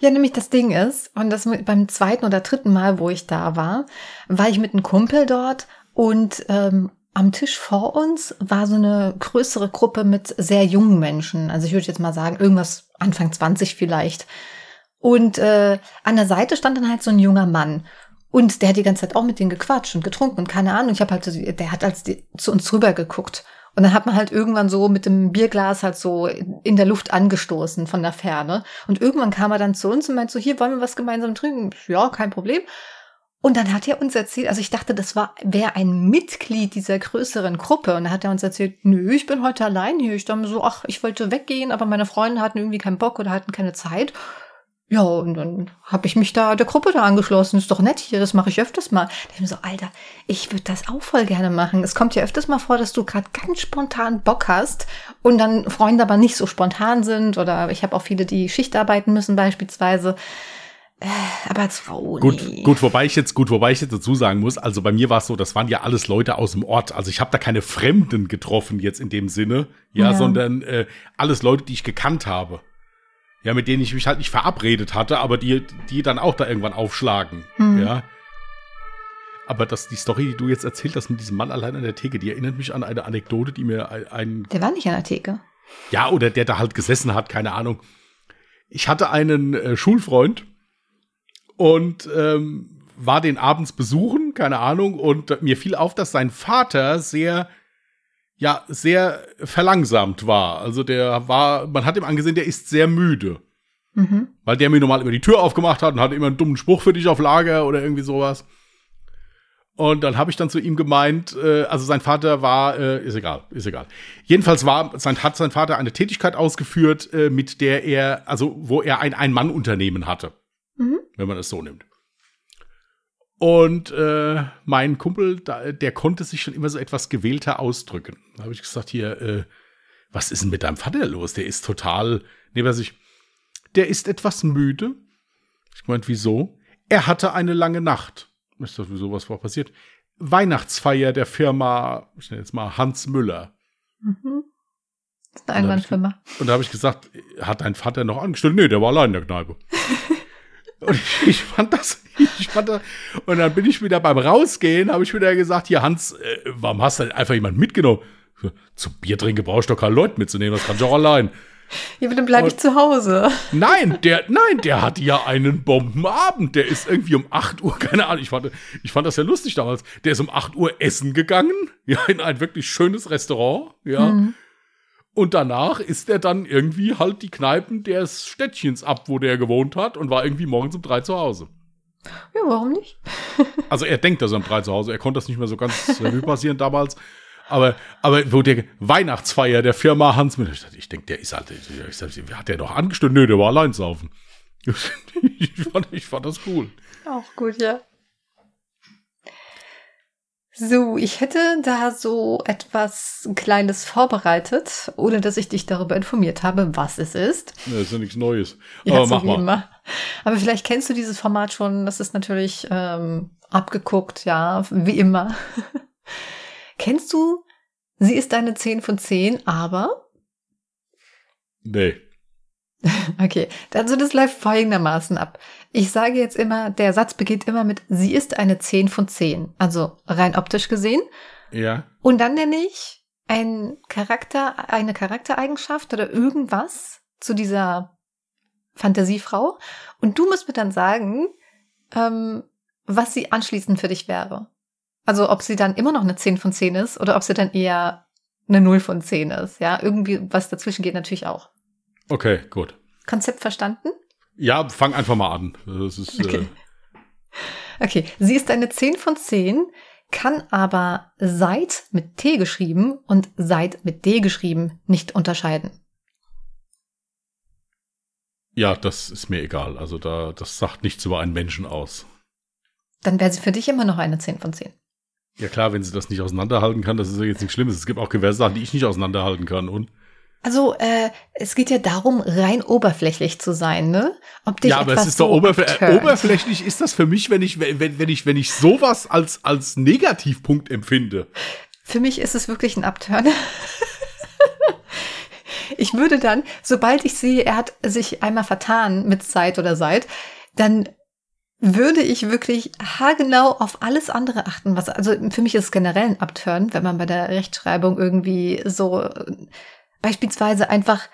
Ja, nämlich das Ding ist, und das beim zweiten oder dritten Mal, wo ich da war, war ich mit einem Kumpel dort und ähm, am Tisch vor uns war so eine größere Gruppe mit sehr jungen Menschen. Also ich würde jetzt mal sagen, irgendwas Anfang 20 vielleicht. Und äh, an der Seite stand dann halt so ein junger Mann. Und der hat die ganze Zeit auch mit denen gequatscht und getrunken und keine Ahnung. Ich habe halt, so- der hat als die, zu uns rüber geguckt. Und dann hat man halt irgendwann so mit dem Bierglas halt so in der Luft angestoßen von der Ferne. Und irgendwann kam er dann zu uns und meinte so, hier wollen wir was gemeinsam trinken. Ja, kein Problem. Und dann hat er uns erzählt, also ich dachte, das war, wäre ein Mitglied dieser größeren Gruppe. Und dann hat er uns erzählt, nö, ich bin heute allein hier. Ich dachte mir so, ach, ich wollte weggehen, aber meine Freunde hatten irgendwie keinen Bock oder hatten keine Zeit. Ja, und dann habe ich mich da der Gruppe da angeschlossen. Ist doch nett hier, das mache ich öfters mal. Da ich mir so, Alter, ich würde das auch voll gerne machen. Es kommt ja öfters mal vor, dass du gerade ganz spontan Bock hast und dann Freunde aber nicht so spontan sind. Oder ich habe auch viele, die Schicht arbeiten müssen beispielsweise. Äh, aber als Frau, Gut, nee. gut, wobei ich jetzt, gut, wobei ich jetzt dazu sagen muss, also bei mir war es so, das waren ja alles Leute aus dem Ort. Also ich habe da keine Fremden getroffen jetzt in dem Sinne, ja, Ja. sondern äh, alles Leute, die ich gekannt habe. Ja, mit denen ich mich halt nicht verabredet hatte, aber die, die dann auch da irgendwann aufschlagen. Hm. Ja. Aber das, die Story, die du jetzt erzählt hast mit diesem Mann allein an der Theke, die erinnert mich an eine Anekdote, die mir ein, ein Der war nicht an der Theke. ja, oder der da halt gesessen hat, keine Ahnung. Ich hatte einen äh, Schulfreund und ähm, war den abends besuchen, keine Ahnung, und mir fiel auf, dass sein Vater sehr, ja, sehr verlangsamt war. Also der war, man hat ihm angesehen, der ist sehr müde. Mhm. Weil der mir normal immer die Tür aufgemacht hat und hatte immer einen dummen Spruch für dich auf Lager oder irgendwie sowas. Und dann habe ich dann zu ihm gemeint, äh, also sein Vater war, äh, ist egal, ist egal. Jedenfalls war, sein, hat sein Vater eine Tätigkeit ausgeführt, äh, mit der er, also wo er ein Ein-Mann-Unternehmen hatte, Mhm. wenn man es so nimmt. Und äh, mein Kumpel, da, der konnte sich schon immer so etwas gewählter ausdrücken. Da habe ich gesagt, hier, äh, was ist denn mit deinem Vater los? Der ist total neben sich. Der ist etwas müde. Ich meinte, wieso? Er hatte eine lange Nacht. Ich dachte, wieso, was war passiert? Weihnachtsfeier der Firma, ich nenne jetzt mal Hans Müller. Mhm. Das ist eine Einwandfirma. Und da habe ich gesagt, hat dein Vater noch angestellt? Nee, der war allein in der Kneipe. und ich, fand das, ich fand das, und dann bin ich wieder beim Rausgehen, habe ich wieder gesagt, hier Hans, äh, warum hast du denn einfach jemanden mitgenommen? Zum Bier trinken brauchst du doch keine Leute mitzunehmen, das kannst du auch allein. Ja, aber dann bleibe ich zu Hause. Nein, der, nein, der hatte ja einen Bombenabend. Der ist irgendwie um 8 Uhr, keine Ahnung, ich fand, ich fand das ja lustig damals. Der ist um 8 Uhr essen gegangen, ja, in ein wirklich schönes Restaurant, ja. Mhm. Und danach ist er dann irgendwie halt die Kneipen des Städtchens ab, wo der gewohnt hat und war irgendwie morgens um drei zu Hause. Ja, warum nicht? Also er denkt, dass er um drei zu Hause, er konnte das nicht mehr so ganz Revue passieren damals. Aber, aber wo der Weihnachtsfeier der Firma Hans Müller, ich denke, der ist halt, ich sag, hat der doch angestimmt? Nö, der war allein saufen. ich, fand, ich fand das cool. Auch gut, ja. So, ich hätte da so etwas Kleines vorbereitet, ohne dass ich dich darüber informiert habe, was es ist. Ja, ist ja nichts Neues. Ja, Aber so mach mal. Immer. Aber vielleicht kennst du dieses Format schon. Das ist natürlich ähm, abgeguckt, ja, wie immer. kennst du, sie ist eine 10 von 10, aber? Nee. Okay, also das läuft folgendermaßen ab. Ich sage jetzt immer, der Satz beginnt immer mit, sie ist eine 10 von 10. Also rein optisch gesehen. Ja. Und dann nenne ich ein Charakter, eine Charaktereigenschaft oder irgendwas zu dieser Fantasiefrau. Und du musst mir dann sagen, ähm, was sie anschließend für dich wäre. Also ob sie dann immer noch eine 10 von 10 ist oder ob sie dann eher eine 0 von 10 ist. Ja, irgendwie was dazwischen geht natürlich auch. Okay, gut. Konzept verstanden? Ja, fang einfach mal an. Das ist, okay. Äh okay, sie ist eine 10 von 10, kann aber seit mit T geschrieben und seit mit D geschrieben nicht unterscheiden. Ja, das ist mir egal. Also da, das sagt nichts über einen Menschen aus. Dann wäre sie für dich immer noch eine 10 von 10. Ja klar, wenn sie das nicht auseinanderhalten kann, das ist ja jetzt nichts Schlimmes. Es gibt auch gewisse Sachen, die ich nicht auseinanderhalten kann. Und also äh, es geht ja darum, rein oberflächlich zu sein, ne? Ob dich ja, aber es ist so doch oberfl abturnt. oberflächlich ist das für mich, wenn ich wenn, wenn ich wenn ich sowas als als Negativpunkt empfinde. Für mich ist es wirklich ein Upturn. ich würde dann, sobald ich sehe, er hat sich einmal vertan mit Seit oder Seit, dann würde ich wirklich haargenau auf alles andere achten, was, also für mich ist es generell ein Upturn, wenn man bei der Rechtschreibung irgendwie so beispielsweise einfach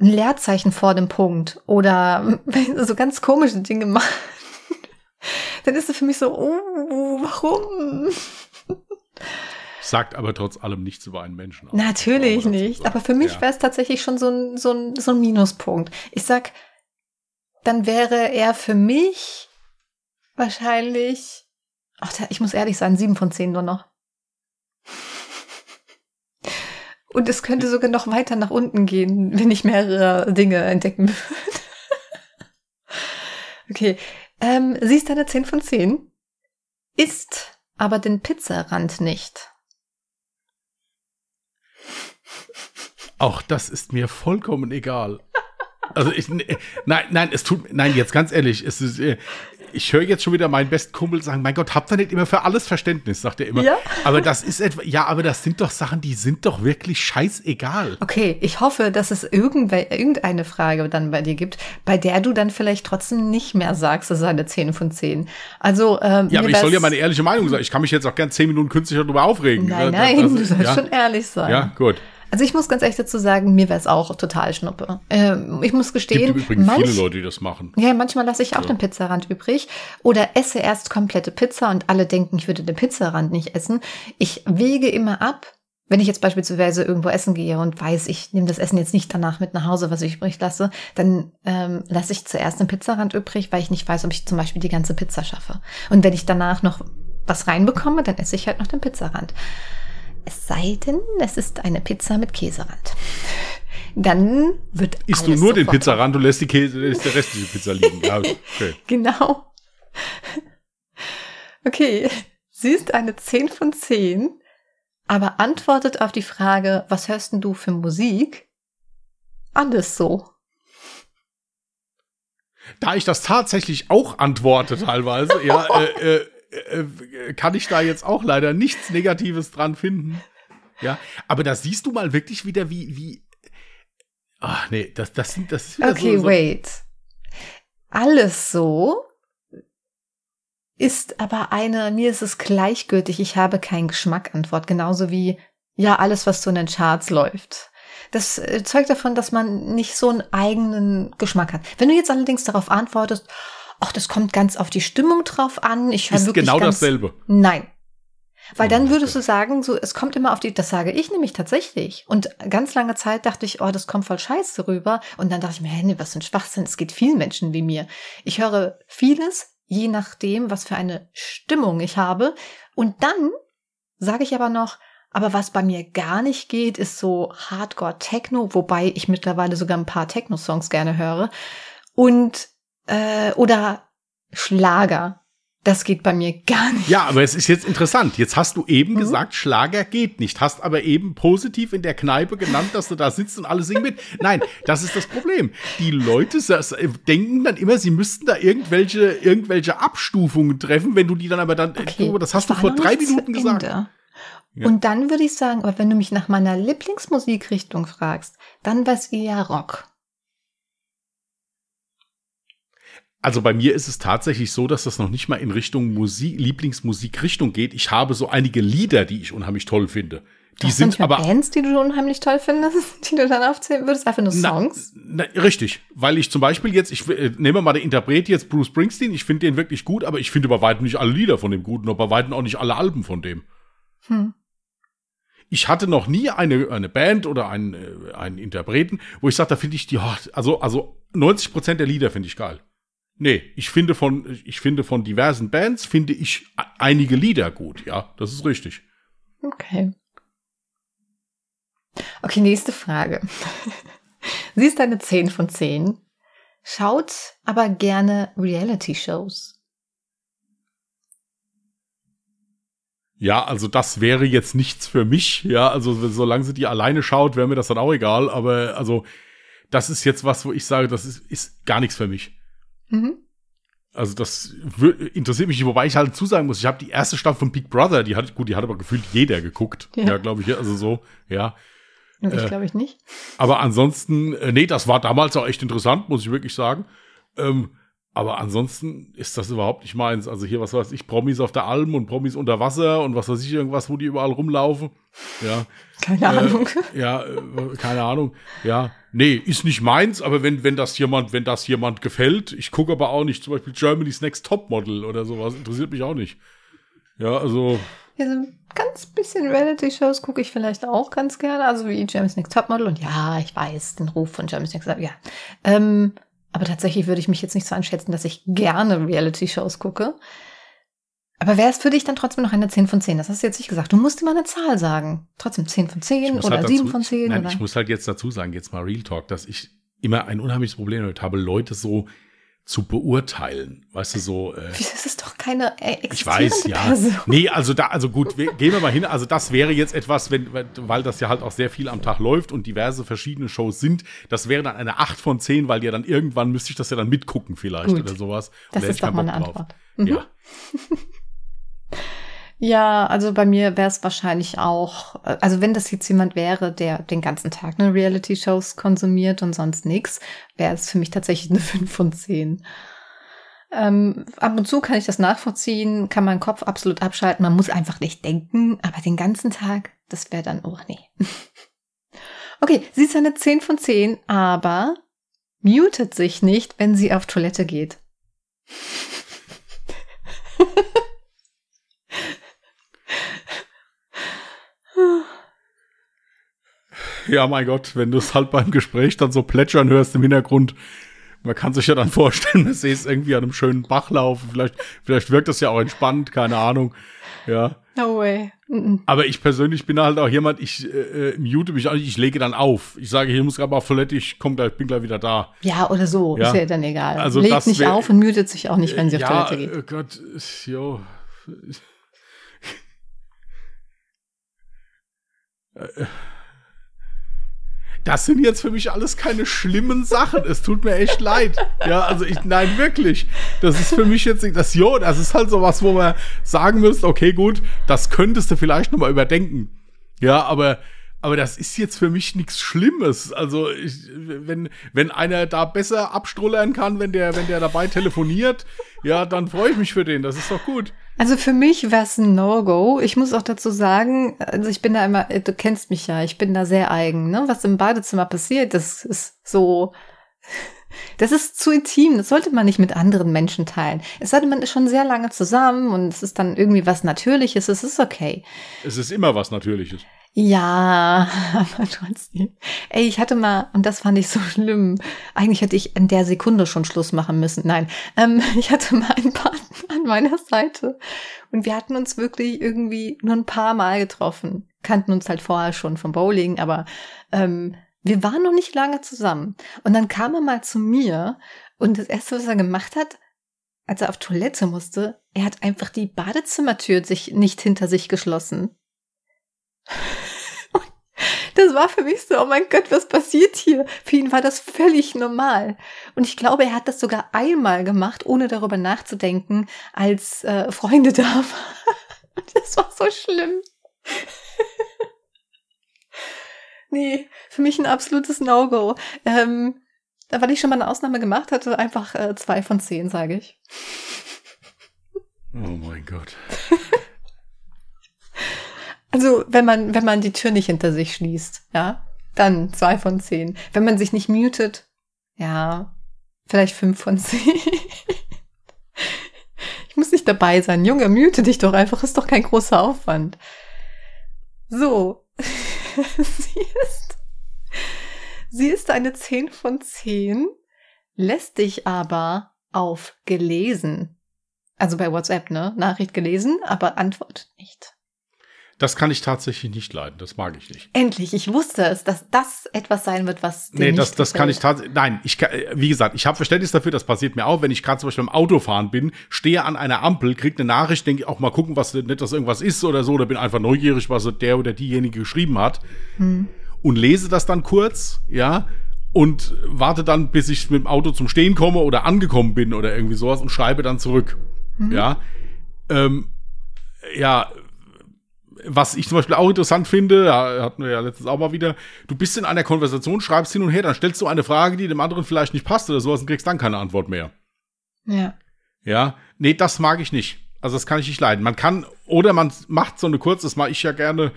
ein Leerzeichen vor dem Punkt oder so ganz komische Dinge machen, dann ist es für mich so, oh, warum? Sagt aber trotz allem nichts über einen Menschen. Aus. Natürlich nicht. Aber für mich ja. wäre es tatsächlich schon so ein, so, ein, so ein Minuspunkt. Ich sag, dann wäre er für mich wahrscheinlich, ach, ich muss ehrlich sein, sieben von zehn nur noch. Und es könnte sogar noch weiter nach unten gehen, wenn ich mehrere Dinge entdecken würde. okay. Ähm, sie ist eine 10 von 10. Isst aber den Pizzarand nicht. Auch das ist mir vollkommen egal. Also ich, nein, nein, es tut, nein, jetzt ganz ehrlich, es ist, äh, ich höre jetzt schon wieder meinen besten Kumpel sagen, mein Gott, habt ihr nicht immer für alles Verständnis, sagt er immer. Ja? Aber das ist etwa, ja, aber das sind doch Sachen, die sind doch wirklich scheißegal. Okay, ich hoffe, dass es irgendeine Frage dann bei dir gibt, bei der du dann vielleicht trotzdem nicht mehr sagst, es ist eine 10 von 10. Also, ähm, Ja, aber ich soll ja meine ehrliche Meinung sagen. Ich kann mich jetzt auch gern 10 Minuten künstlich darüber aufregen. Nein, nein, das, das, du sollst ja? schon ehrlich sein. Ja, gut. Also ich muss ganz ehrlich dazu sagen, mir wäre es auch total schnuppe. Ähm, ich muss gestehen. Es gibt übrigens manch, viele Leute, die das machen. Ja, manchmal lasse ich auch ja. den Pizzarand übrig oder esse erst komplette Pizza und alle denken, ich würde den Pizzarand nicht essen. Ich wege immer ab, wenn ich jetzt beispielsweise irgendwo essen gehe und weiß, ich nehme das Essen jetzt nicht danach mit nach Hause, was ich übrig lasse, dann ähm, lasse ich zuerst den Pizzarand übrig, weil ich nicht weiß, ob ich zum Beispiel die ganze Pizza schaffe. Und wenn ich danach noch was reinbekomme, dann esse ich halt noch den Pizzarand. Es sei denn, es ist eine Pizza mit Käserand. Dann wird Isst du nur den Pizzarand und lässt die Käse, lässt der restliche Pizza liegen. Ja, okay. Genau. Okay, sie ist eine 10 von 10, aber antwortet auf die Frage, was hörst denn du für Musik? Alles so. Da ich das tatsächlich auch antworte teilweise, ja, äh, äh, äh, kann ich da jetzt auch leider nichts Negatives dran finden. Ja, aber da siehst du mal wirklich wieder, wie, wie. Ach nee, das, das sind, das ist wieder Okay, so, so wait. Alles so ist aber eine, mir ist es gleichgültig, ich habe keinen Geschmack-Antwort, genauso wie, ja, alles, was so in den Charts läuft. Das äh, zeugt davon, dass man nicht so einen eigenen Geschmack hat. Wenn du jetzt allerdings darauf antwortest, ach, das kommt ganz auf die Stimmung drauf an. Ich höre wirklich genau ganz, dasselbe. Nein. Weil dann würdest du sagen, so, es kommt immer auf die, das sage ich nämlich tatsächlich. Und ganz lange Zeit dachte ich, oh, das kommt voll scheiße rüber. Und dann dachte ich mir, hey, nee, was für ein Schwachsinn, es geht vielen Menschen wie mir. Ich höre vieles, je nachdem, was für eine Stimmung ich habe. Und dann sage ich aber noch, Aber was bei mir gar nicht geht, ist so Hardcore Techno, wobei ich mittlerweile sogar ein paar Techno-Songs gerne höre. Und äh, oder Schlager. Das geht bei mir gar nicht. Ja, aber es ist jetzt interessant. Jetzt hast du eben mhm. gesagt, Schlager geht nicht. Hast aber eben positiv in der Kneipe genannt, dass du da sitzt und alle singen mit. Nein, das ist das Problem. Die Leute denken dann immer, sie müssten da irgendwelche, irgendwelche Abstufungen treffen, wenn du die dann aber dann, okay, das hast du vor drei Minuten gesagt. Ja. Und dann würde ich sagen, aber wenn du mich nach meiner Lieblingsmusikrichtung fragst, dann es eher Rock. Also bei mir ist es tatsächlich so, dass das noch nicht mal in Richtung Musik, Lieblingsmusikrichtung geht. Ich habe so einige Lieder, die ich unheimlich toll finde. Die Hast sind aber Bands, die du unheimlich toll findest, die du dann aufzählen würdest, einfach nur Songs. Na, na, richtig, weil ich zum Beispiel jetzt, ich äh, nehme mal den Interpret jetzt Bruce Springsteen. Ich finde den wirklich gut, aber ich finde bei weitem nicht alle Lieder von dem gut und bei weitem auch nicht alle Alben von dem. Hm. Ich hatte noch nie eine, eine Band oder einen, äh, einen Interpreten, wo ich sage, da finde ich die, also, also 90 Prozent der Lieder finde ich geil. Nee, ich finde von, ich finde von diversen Bands finde ich einige Lieder gut, ja, das ist richtig. Okay. Okay, nächste Frage. Sie ist eine 10 von 10, schaut aber gerne Reality-Shows. Ja, also das wäre jetzt nichts für mich, ja, also solange sie die alleine schaut, wäre mir das dann auch egal, aber also das ist jetzt was, wo ich sage, das ist, ist gar nichts für mich. Mhm. Also das interessiert mich wobei ich halt zusagen muss, ich habe die erste Staffel von Big Brother, die hat, gut, die hat aber gefühlt jeder geguckt. Ja, ja glaube ich, also so, ja. Ich äh, glaube ich nicht. Aber ansonsten, äh, nee, das war damals auch echt interessant, muss ich wirklich sagen. Ähm, aber ansonsten ist das überhaupt nicht meins. Also hier, was weiß ich, Promis auf der Alm und Promis unter Wasser und was weiß ich, irgendwas, wo die überall rumlaufen. Ja. Keine äh, Ahnung. Ja, äh, keine Ahnung. Ja. Nee, ist nicht meins, aber wenn, wenn das jemand, wenn das jemand gefällt, ich gucke aber auch nicht, zum Beispiel Germany's Next Topmodel oder sowas, interessiert mich auch nicht. Ja, also. Ja, so ganz bisschen Reality-Shows gucke ich vielleicht auch ganz gerne, also wie Germany's Next Topmodel und ja, ich weiß, den Ruf von Germany's Next, ja. Ähm, aber tatsächlich würde ich mich jetzt nicht so einschätzen, dass ich gerne Reality-Shows gucke. Aber wäre es für dich dann trotzdem noch eine 10 von 10? Das hast du jetzt nicht gesagt. Du musst immer eine Zahl sagen. Trotzdem 10 von 10 oder halt 7 dazu, von 10. Nein, oder? ich muss halt jetzt dazu sagen, jetzt mal Real Talk, dass ich immer ein unheimliches Problem damit habe, Leute so zu beurteilen. Weißt du, so. Äh, das ist doch keine äh, Ich weiß, ja. Person. Nee, also da, also gut, wir, gehen wir mal hin. Also das wäre jetzt etwas, wenn, weil das ja halt auch sehr viel am Tag läuft und diverse verschiedene Shows sind. Das wäre dann eine 8 von 10, weil ja dann irgendwann müsste ich das ja dann mitgucken vielleicht gut. oder sowas. Das ist doch mal eine Antwort. Mhm. Ja. Ja, also bei mir wäre es wahrscheinlich auch, also wenn das jetzt jemand wäre, der den ganzen Tag eine Reality-Shows konsumiert und sonst nichts, wäre es für mich tatsächlich eine 5 von 10. Ähm, ab und zu kann ich das nachvollziehen, kann meinen Kopf absolut abschalten, man muss einfach nicht denken, aber den ganzen Tag, das wäre dann, oh nee. okay, sie ist eine 10 von 10, aber mutet sich nicht, wenn sie auf Toilette geht. Ja, mein Gott, wenn du es halt beim Gespräch dann so plätschern hörst im Hintergrund, man kann sich ja dann vorstellen, man sehe es irgendwie an einem schönen Bach laufen. Vielleicht, vielleicht wirkt das ja auch entspannt, keine Ahnung. Ja. No way. Mm -mm. Aber ich persönlich bin halt auch jemand, ich äh, äh mute mich auch nicht, ich lege dann auf. Ich sage, hier muss gerade auf Toilette, ich komm gleich, bin gleich wieder da. Ja, oder so, ja. ist ja dann egal. Also Legt nicht wär, auf und mutet sich auch nicht, wenn sie auf ja, Toilette geht. Oh Gott, jo. Das sind jetzt für mich alles keine schlimmen Sachen. Es tut mir echt leid. Ja, also ich, nein, wirklich. Das ist für mich jetzt nicht, das, jo, das ist halt sowas, wo man sagen müsste, okay, gut, das könntest du vielleicht nochmal überdenken. Ja, aber, aber das ist jetzt für mich nichts Schlimmes. Also, ich, wenn, wenn einer da besser abstrullern kann, wenn der, wenn der dabei telefoniert, ja, dann freue ich mich für den. Das ist doch gut. Also für mich wäre es ein No-Go. Ich muss auch dazu sagen, also ich bin da immer, du kennst mich ja, ich bin da sehr eigen. Ne? Was im Badezimmer passiert, das ist so, das ist zu intim. Das sollte man nicht mit anderen Menschen teilen. Es sei denn, man ist schon sehr lange zusammen und es ist dann irgendwie was Natürliches. Es ist okay. Es ist immer was Natürliches. Ja, aber trotzdem. Ey, ich hatte mal, und das fand ich so schlimm, eigentlich hätte ich in der Sekunde schon Schluss machen müssen. Nein, ähm, ich hatte mal einen Partner an meiner Seite und wir hatten uns wirklich irgendwie nur ein paar Mal getroffen. kannten uns halt vorher schon vom Bowling, aber ähm, wir waren noch nicht lange zusammen. Und dann kam er mal zu mir und das Erste, was er gemacht hat, als er auf Toilette musste, er hat einfach die Badezimmertür sich nicht hinter sich geschlossen. Das war für mich so, oh mein Gott, was passiert hier? Für ihn war das völlig normal. Und ich glaube, er hat das sogar einmal gemacht, ohne darüber nachzudenken, als äh, Freunde da waren. Das war so schlimm. Nee, für mich ein absolutes No-Go. Ähm, weil ich schon mal eine Ausnahme gemacht hatte, einfach äh, zwei von zehn, sage ich. Oh mein Gott. Also, wenn man, wenn man die Tür nicht hinter sich schließt, ja, dann zwei von zehn. Wenn man sich nicht mutet, ja, vielleicht fünf von zehn. ich muss nicht dabei sein. Junge, mute dich doch einfach, ist doch kein großer Aufwand. So. sie ist, sie ist eine zehn von zehn, lässt dich aber auf gelesen. Also bei WhatsApp, ne? Nachricht gelesen, aber antwortet nicht. Das kann ich tatsächlich nicht leiden. Das mag ich nicht. Endlich, ich wusste es, dass das etwas sein wird, was dir Nee, das, das kann ich tatsächlich. Nein, ich kann, äh, wie gesagt, ich habe Verständnis dafür, das passiert mir auch, wenn ich gerade zum Beispiel im Autofahren bin, stehe an einer Ampel, kriege eine Nachricht, denke auch mal gucken, was nicht, dass irgendwas ist oder so, oder bin einfach neugierig, was der oder diejenige geschrieben hat. Hm. Und lese das dann kurz, ja, und warte dann, bis ich mit dem Auto zum Stehen komme oder angekommen bin oder irgendwie sowas und schreibe dann zurück. Mhm. Ja. Ähm, ja, was ich zum Beispiel auch interessant finde, hatten wir ja letztens auch mal wieder, du bist in einer Konversation, schreibst hin und her, dann stellst du eine Frage, die dem anderen vielleicht nicht passt oder sowas und kriegst dann keine Antwort mehr. Ja. Ja, nee, das mag ich nicht. Also das kann ich nicht leiden. Man kann, oder man macht so eine kurze, das mache ich ja gerne,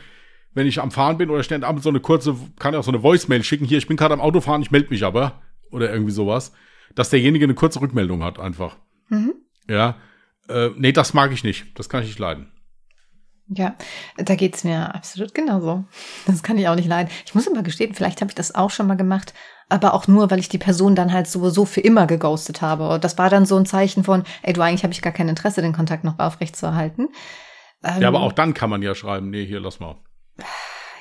wenn ich am Fahren bin oder ständig abends so eine kurze, kann ja auch so eine Voicemail schicken, hier, ich bin gerade am Autofahren, ich melde mich aber, oder irgendwie sowas, dass derjenige eine kurze Rückmeldung hat einfach. Mhm. Ja, äh, nee, das mag ich nicht. Das kann ich nicht leiden. Ja, da geht's mir absolut genauso. Das kann ich auch nicht leiden. Ich muss aber gestehen, vielleicht habe ich das auch schon mal gemacht, aber auch nur, weil ich die Person dann halt sowieso für immer geghostet habe. Und das war dann so ein Zeichen von, ey, du eigentlich habe ich gar kein Interesse, den Kontakt noch aufrechtzuerhalten. Ähm, ja, aber auch dann kann man ja schreiben, nee, hier, lass mal.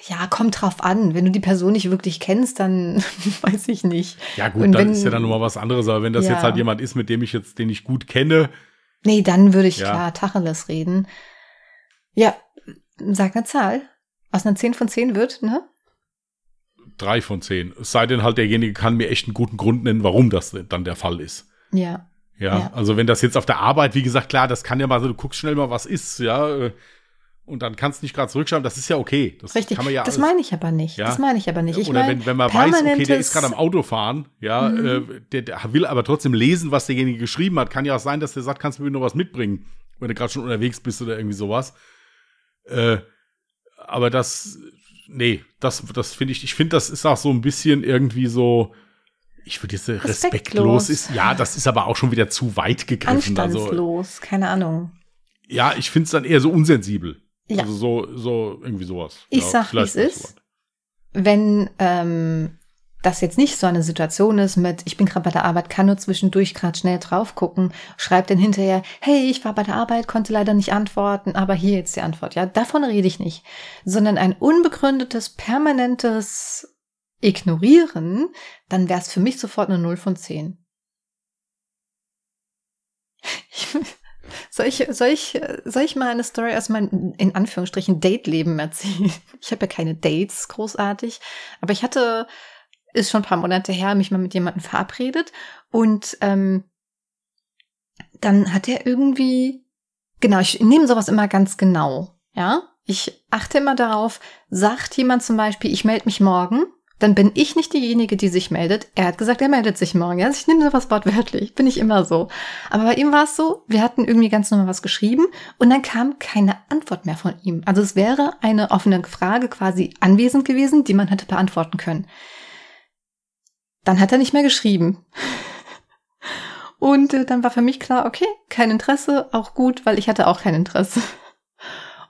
Ja, kommt drauf an. Wenn du die Person nicht wirklich kennst, dann weiß ich nicht. Ja, gut, dann ist ja dann nochmal was anderes. Aber wenn das ja. jetzt halt jemand ist, mit dem ich jetzt, den ich gut kenne. Nee, dann würde ich ja. klar Tacheles reden. Ja, sag eine Zahl. Aus einer 10 von 10 wird, ne? Drei von zehn. Es sei denn halt, derjenige kann mir echt einen guten Grund nennen, warum das dann der Fall ist. Ja. Ja, ja. also wenn das jetzt auf der Arbeit, wie gesagt, klar, das kann ja mal so, du guckst schnell mal, was ist, ja, äh, und dann kannst du nicht gerade zurückschreiben, das ist ja okay. Das Richtig, kann man ja das meine ich aber nicht. Ja? Das meine ich aber nicht. Ich Oder mein, wenn, wenn man weiß, okay, der ist gerade am Autofahren, ja, mhm. äh, der, der, will aber trotzdem lesen, was derjenige geschrieben hat. Kann ja auch sein, dass der sagt, kannst du mir noch was mitbringen, wenn du gerade schon unterwegs bist oder irgendwie sowas. Äh, aber das, nee, das, das finde ich, ich finde, das ist auch so ein bisschen irgendwie so, ich würde jetzt respektlos. respektlos ist, ja, das ist aber auch schon wieder zu weit gegriffen. Also Anstandslos, also, keine Ahnung. Ja, ich finde es dann eher so unsensibel. Ja. Also so, so irgendwie sowas. Ich ja, sag, wie es ist. Wenn ähm, das jetzt nicht so eine Situation ist mit, ich bin gerade bei der Arbeit, kann nur zwischendurch gerade schnell drauf gucken, schreibt dann hinterher, hey, ich war bei der Arbeit, konnte leider nicht antworten, aber hier jetzt die Antwort. Ja, davon rede ich nicht, sondern ein unbegründetes, permanentes Ignorieren, dann wäre es für mich sofort eine 0 von 10. soll, ich, soll, ich, soll ich mal eine Story aus meinem, in Anführungsstrichen, Date-Leben erzählen? Ich habe ja keine Dates großartig, aber ich hatte ist schon ein paar Monate her, mich mal mit jemandem verabredet und ähm, dann hat er irgendwie, genau, ich nehme sowas immer ganz genau, ja. Ich achte immer darauf, sagt jemand zum Beispiel, ich melde mich morgen, dann bin ich nicht diejenige, die sich meldet. Er hat gesagt, er meldet sich morgen. Also ich nehme sowas wortwörtlich, bin ich immer so. Aber bei ihm war es so, wir hatten irgendwie ganz normal was geschrieben und dann kam keine Antwort mehr von ihm. Also es wäre eine offene Frage quasi anwesend gewesen, die man hätte beantworten können. Dann hat er nicht mehr geschrieben. Und äh, dann war für mich klar, okay, kein Interesse, auch gut, weil ich hatte auch kein Interesse.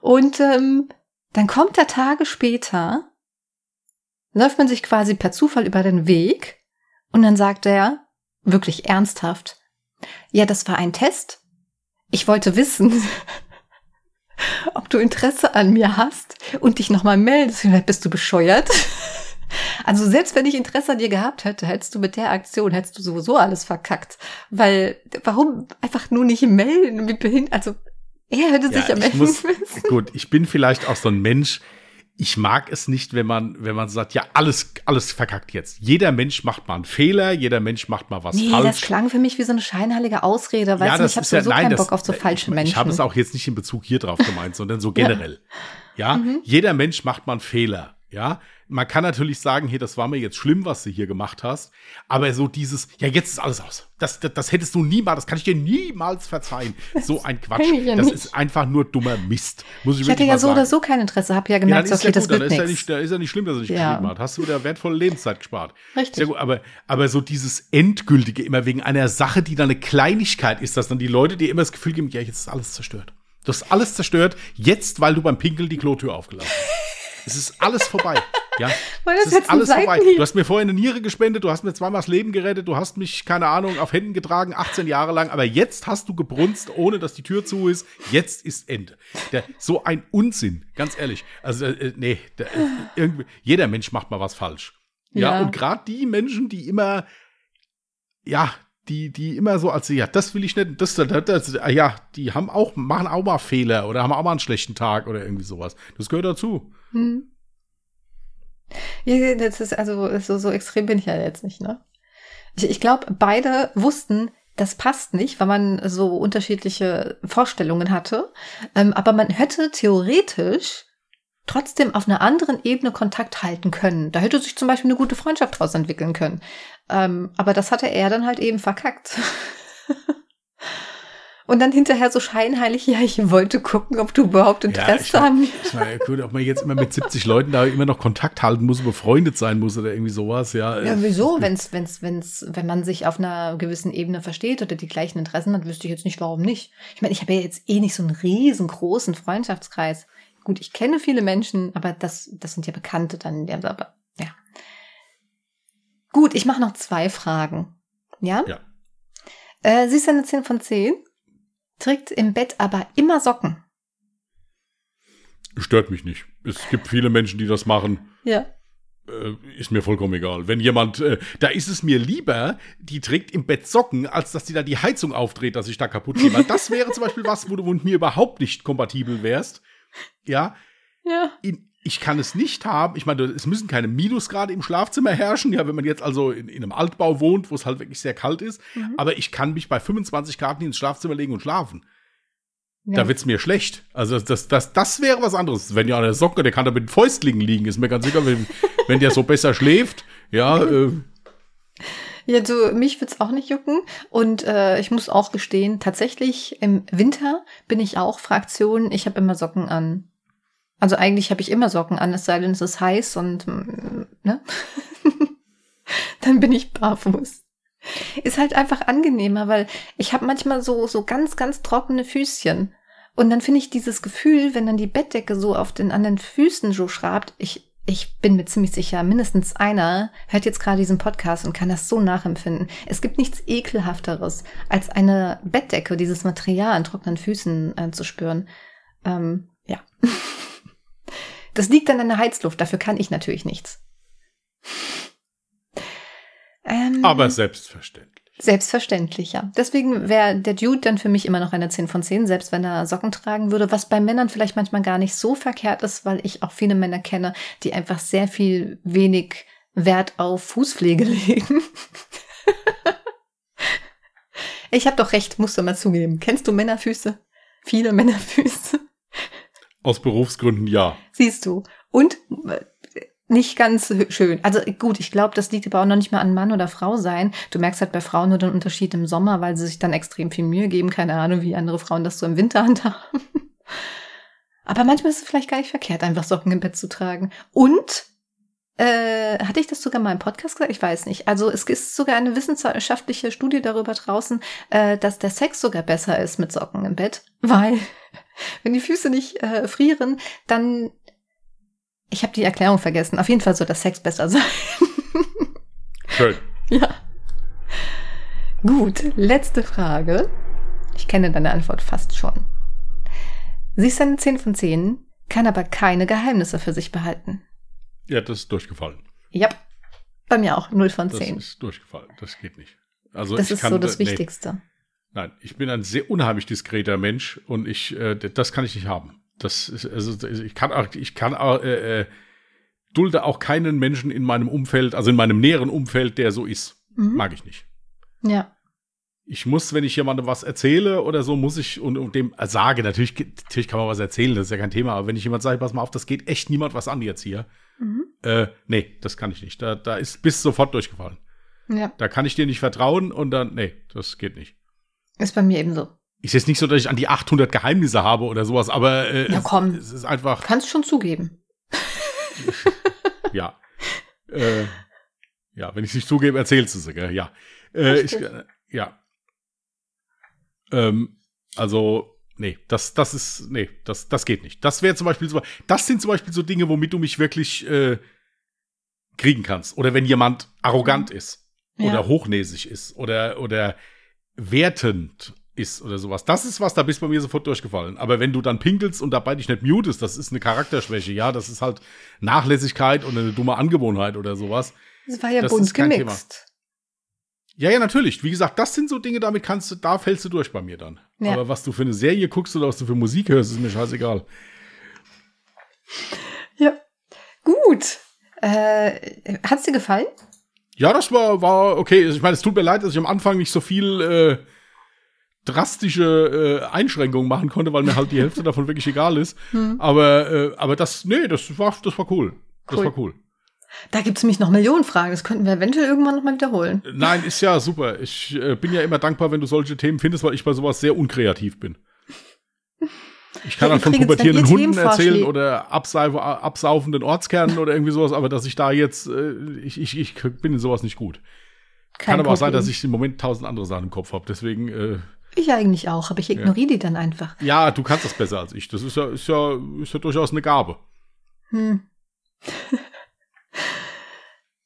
Und ähm, dann kommt er Tage später, läuft man sich quasi per Zufall über den Weg und dann sagt er, wirklich ernsthaft, ja, das war ein Test. Ich wollte wissen, ob du Interesse an mir hast und dich nochmal meldest. Bist du bescheuert? Also selbst wenn ich Interesse an dir gehabt hätte, hättest du mit der Aktion, hättest du sowieso alles verkackt. Weil, warum einfach nur nicht melden? Wie behindert, also er hätte sich ja melden müssen. Gut, ich bin vielleicht auch so ein Mensch, ich mag es nicht, wenn man, wenn man sagt, ja, alles, alles verkackt jetzt. Jeder Mensch macht mal einen Fehler, jeder Mensch macht mal was nee, falsch. Das klang für mich wie so eine scheinheilige Ausrede, weißt ja, ich habe ja, sowieso nein, keinen das, Bock auf so falsche Menschen. Ich habe es auch jetzt nicht in Bezug hier drauf gemeint, sondern so generell. Ja, ja? Mhm. jeder Mensch macht mal einen Fehler. Ja, man kann natürlich sagen, hey, das war mir jetzt schlimm, was du hier gemacht hast. Aber so dieses, ja, jetzt ist alles aus. Das, das, das hättest du niemals, das kann ich dir niemals verzeihen. So ein Quatsch. Ja das nicht. ist einfach nur dummer Mist. Muss ich, ich hatte ja so sagen. oder so kein Interesse, hab ja gemerkt, ja, okay, ja das wird ja, nicht, da ist ja nicht schlimm, dass er nicht ja. geschrieben hat. Hast du wieder wertvolle Lebenszeit gespart. Richtig. Sehr gut, aber, aber so dieses Endgültige, immer wegen einer Sache, die dann eine Kleinigkeit ist, dass dann die Leute dir immer das Gefühl geben, ja, jetzt ist alles zerstört. Du hast alles zerstört, jetzt, weil du beim Pinkeln die Klotür aufgelassen hast. Es ist alles vorbei. Ja, das es ist alles vorbei. Du hast mir vorher eine Niere gespendet, du hast mir zweimal das Leben gerettet, du hast mich, keine Ahnung, auf Händen getragen, 18 Jahre lang, aber jetzt hast du gebrunst, ohne dass die Tür zu ist. Jetzt ist Ende. Der, so ein Unsinn, ganz ehrlich. Also, äh, nee, der, äh, irgendwie, jeder Mensch macht mal was falsch. Ja, ja und gerade die Menschen, die immer, ja, die, die immer so als, ja, das will ich nicht, das, das, das, ja, die haben auch, machen auch mal Fehler oder haben auch mal einen schlechten Tag oder irgendwie sowas. Das gehört dazu. Hm. Ja, das ist also so, so extrem bin ich ja jetzt nicht, ne? Ich, ich glaube, beide wussten, das passt nicht, weil man so unterschiedliche Vorstellungen hatte. Ähm, aber man hätte theoretisch trotzdem auf einer anderen Ebene Kontakt halten können. Da hätte sich zum Beispiel eine gute Freundschaft daraus entwickeln können. Ähm, aber das hatte er dann halt eben verkackt. Und dann hinterher so scheinheilig, ja, ich wollte gucken, ob du überhaupt Interesse ja, an mir hast. Ja, gut, ob man jetzt immer mit 70 Leuten da immer noch Kontakt halten muss, befreundet sein muss oder irgendwie sowas, ja. Ja, wieso? Wenn's, wenn's, wenn's, wenn man sich auf einer gewissen Ebene versteht oder die gleichen Interessen hat, wüsste ich jetzt nicht, warum nicht. Ich meine, ich habe ja jetzt eh nicht so einen riesengroßen Freundschaftskreis. Gut, ich kenne viele Menschen, aber das, das sind ja Bekannte dann in der, aber ja. Gut, ich mache noch zwei Fragen. Ja? Ja. Äh, sie ist eine 10 von 10 trägt im Bett aber immer Socken. Stört mich nicht. Es gibt viele Menschen, die das machen. Ja. Äh, ist mir vollkommen egal. Wenn jemand, äh, da ist es mir lieber, die trägt im Bett Socken, als dass die da die Heizung aufdreht, dass ich da kaputt gehe. Weil das wäre zum Beispiel was, wo du mit mir überhaupt nicht kompatibel wärst. Ja. Ja. In, ich kann es nicht haben. Ich meine, es müssen keine Minusgrade im Schlafzimmer herrschen, ja, wenn man jetzt also in, in einem Altbau wohnt, wo es halt wirklich sehr kalt ist. Mhm. Aber ich kann mich bei 25 Grad ins Schlafzimmer legen und schlafen. Ja. Da wird's mir schlecht. Also das, das, das wäre was anderes. Wenn ja der Socke, der kann da mit den Fäustlingen liegen, ist mir ganz sicher, wenn, wenn der so besser schläft, ja. Äh. Ja, du, mich wird's auch nicht jucken. Und äh, ich muss auch gestehen, tatsächlich im Winter bin ich auch Fraktion, ich habe immer Socken an. Also eigentlich habe ich immer Socken an, es sei denn, es ist heiß und ne? dann bin ich barfuß. Ist halt einfach angenehmer, weil ich habe manchmal so so ganz ganz trockene Füßchen und dann finde ich dieses Gefühl, wenn dann die Bettdecke so auf den anderen Füßen so schrabt, ich ich bin mir ziemlich sicher, mindestens einer hört jetzt gerade diesen Podcast und kann das so nachempfinden. Es gibt nichts ekelhafteres, als eine Bettdecke, dieses Material an trockenen Füßen äh, zu spüren. Ähm, ja. Das liegt dann an der Heizluft, dafür kann ich natürlich nichts. Ähm, Aber selbstverständlich. Selbstverständlich, ja. Deswegen wäre der Dude dann für mich immer noch eine 10 von 10, selbst wenn er Socken tragen würde, was bei Männern vielleicht manchmal gar nicht so verkehrt ist, weil ich auch viele Männer kenne, die einfach sehr viel wenig Wert auf Fußpflege legen. ich habe doch recht, musst du mal zugeben. Kennst du Männerfüße? Viele Männerfüße. Aus Berufsgründen ja. Siehst du. Und äh, nicht ganz schön. Also gut, ich glaube, das liegt aber auch noch nicht mal an Mann oder Frau sein. Du merkst halt bei Frauen nur den Unterschied im Sommer, weil sie sich dann extrem viel Mühe geben. Keine Ahnung, wie andere Frauen das so im Winter handhaben. Aber manchmal ist es vielleicht gar nicht verkehrt, einfach Socken im Bett zu tragen. Und äh, hatte ich das sogar mal im Podcast gesagt? Ich weiß nicht. Also es ist sogar eine wissenschaftliche Studie darüber draußen, äh, dass der Sex sogar besser ist mit Socken im Bett, weil wenn die Füße nicht äh, frieren, dann ich habe die Erklärung vergessen. Auf jeden Fall soll der Sex besser sein. Schön. Ja. Gut, letzte Frage. Ich kenne deine Antwort fast schon. Sie ist eine 10 von 10, kann aber keine Geheimnisse für sich behalten. Ja, das ist durchgefallen. Ja, bei mir auch 0 von Das 10. ist durchgefallen. Das geht nicht. Also Das ist kann, so das nee. Wichtigste. Nein, ich bin ein sehr unheimlich diskreter Mensch und ich, äh, das kann ich nicht haben. Das ist, also ich kann auch, ich kann auch, äh, äh, dulde auch keinen Menschen in meinem Umfeld, also in meinem näheren Umfeld, der so ist. Mhm. Mag ich nicht. Ja. Ich muss, wenn ich jemandem was erzähle oder so, muss ich und, und dem sage, natürlich, natürlich kann man was erzählen, das ist ja kein Thema, aber wenn ich jemand sage, pass mal auf, das geht echt niemand was an jetzt hier. Mhm. Äh, nee, das kann ich nicht. Da, da ist bis sofort durchgefallen. Ja. Da kann ich dir nicht vertrauen und dann, nee, das geht nicht. Ist bei mir ebenso. Ist jetzt nicht so, dass ich an die 800 Geheimnisse habe oder sowas, aber äh, Ja, es, komm. es ist einfach, Kannst schon zugeben. ja. äh, ja, wenn ich es nicht zugebe, erzählst du es, gell? Ja. Äh, ich, äh, ja. Ähm, also, nee, das, das ist, nee, das, das geht nicht. Das wäre zum Beispiel so, das sind zum Beispiel so Dinge, womit du mich wirklich äh, kriegen kannst. Oder wenn jemand arrogant ist Ja. oder hochnäsig ist oder, oder wertend ist oder sowas. Das ist was, da bist bei mir sofort durchgefallen. Aber wenn du dann pinkelst und dabei dich nicht mutest, das ist eine Charakterschwäche, ja, das ist halt Nachlässigkeit und eine dumme Angewohnheit oder sowas. Das war ja Das bunt ist kein gemixt. Ja, ja, natürlich. Wie gesagt, das sind so Dinge, damit kannst du, da fällst du durch bei mir dann. Ja. Aber was du für eine Serie guckst oder was du für Musik hörst, ist mir scheißegal. Ja. Gut. Äh, hat's dir gefallen? Ja, das war, war okay. Ich meine, es tut mir leid, dass ich am Anfang nicht so viel äh, drastische äh, Einschränkungen machen konnte, weil mir halt die Hälfte davon wirklich egal ist. Hm. Aber, äh, aber das, nee, das war, das war cool. Das Cool. war cool. Da gibt's nämlich noch Millionen Fragen. Das könnten wir eventuell irgendwann noch mal wiederholen. Nein, ist ja super. Ich äh, bin ja immer dankbar, wenn du solche Themen findest, weil ich bei sowas sehr unkreativ bin. Ich kann Ja, dann von pubertierenden Hunden erzählen oder absau absaufenden Ortskernen oder irgendwie sowas, aber dass ich da jetzt, äh, ich, ich, ich bin in sowas nicht gut. Kein kann aber auch sein, dass ich im Moment tausend andere Sachen im Kopf habe. Deswegen, äh, Ich eigentlich auch, aber ich ignoriere die dann einfach. ja, du kannst das besser als ich. Das ist ja, ist ja, ist ja durchaus eine Gabe. Hm.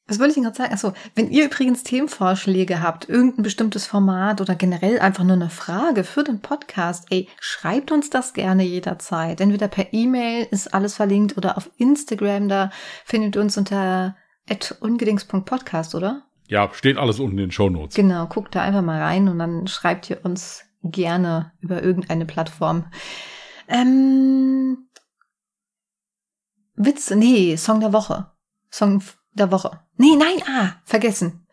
Was wollte ich denn gerade sagen? Achso, wenn ihr übrigens Themenvorschläge habt, irgendein bestimmtes Format oder generell einfach nur eine Frage für den Podcast, ey, schreibt uns das gerne jederzeit. Entweder per E-Mail ist alles verlinkt oder auf Instagram, da findet ihr uns unter ungedings.podcast, oder? Ja, steht alles unten in den Shownotes. Genau, guckt da einfach mal rein und dann schreibt ihr uns gerne über irgendeine Plattform. Ähm, Witz, nee, Song der Woche. Song der Woche. Nee, nein, ah, vergessen.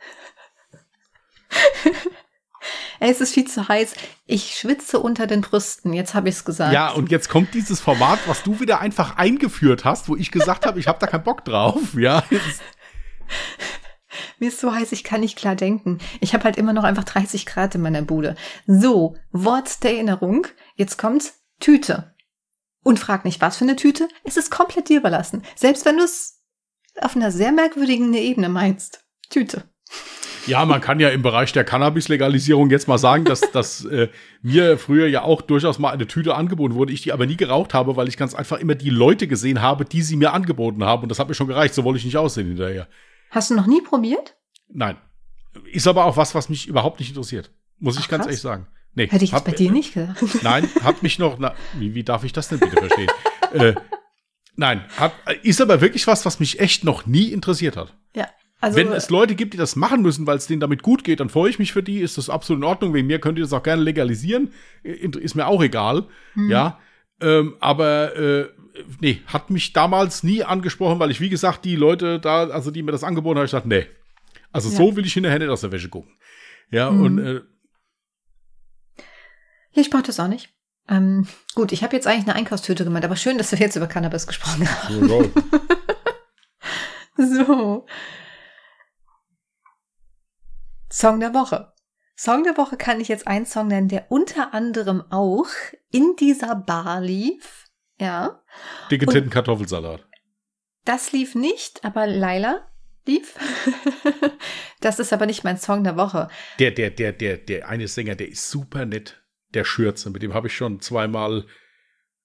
es ist viel zu heiß. Ich schwitze unter den Brüsten. Jetzt habe ich es gesagt. Ja, und jetzt kommt dieses Format, was du wieder einfach eingeführt hast, wo ich gesagt habe, ich habe da keinen Bock drauf. Ja, Mir ist so heiß, ich kann nicht klar denken. Ich habe halt immer noch einfach 30 Grad in meiner Bude. So, Wort der Erinnerung. Jetzt kommt's Tüte. Und frag nicht, was für eine Tüte. Es ist komplett dir überlassen. Selbst wenn du es auf einer sehr merkwürdigen Ebene meinst. Tüte. Ja, man kann ja im Bereich der Cannabis-Legalisierung jetzt mal sagen, dass, dass äh, mir früher ja auch durchaus mal eine Tüte angeboten wurde, ich die aber nie geraucht habe, weil ich ganz einfach immer die Leute gesehen habe, die sie mir angeboten haben. Und das hat mir schon gereicht, so wollte ich nicht aussehen hinterher. Hast du noch nie probiert? Nein. Ist aber auch was, was mich überhaupt nicht interessiert. Muss ich Ach, ganz krass. ehrlich sagen. Nee, Hätte ich hat- bei dir nicht gedacht. Nein, hat mich noch. Na, wie, wie darf ich das denn bitte verstehen? äh, nein, hat, ist aber wirklich was, was mich echt noch nie interessiert hat. Ja. Also, Wenn es Leute gibt, die das machen müssen, weil es denen damit gut geht, dann freue ich mich für die, ist das absolut in Ordnung. Wegen mir könnt ihr das auch gerne legalisieren. Ist mir auch egal. Hm. Ja. Ähm, aber äh, nee, hat mich damals nie angesprochen, weil ich, wie gesagt, die Leute da, also die mir das angeboten haben, ich dachte, nee. Also Ja. so will ich hinterher nicht aus der Wäsche gucken. Ja, Mhm. und äh, ich brauche das auch nicht. Ähm, gut, ich habe jetzt eigentlich eine Einkaufstüte gemeint, aber schön, dass wir jetzt über Cannabis gesprochen haben. so, so. So. Song der Woche. Song der Woche kann ich jetzt einen Song nennen, der unter anderem auch in dieser Bar lief. Ja. dicke Titten Kartoffelsalat. Das lief nicht, aber Laila lief. das ist aber nicht mein Song der Woche. Der, der, der, der, der eine Sänger, der ist super nett. Der Schürze, mit dem habe ich schon zweimal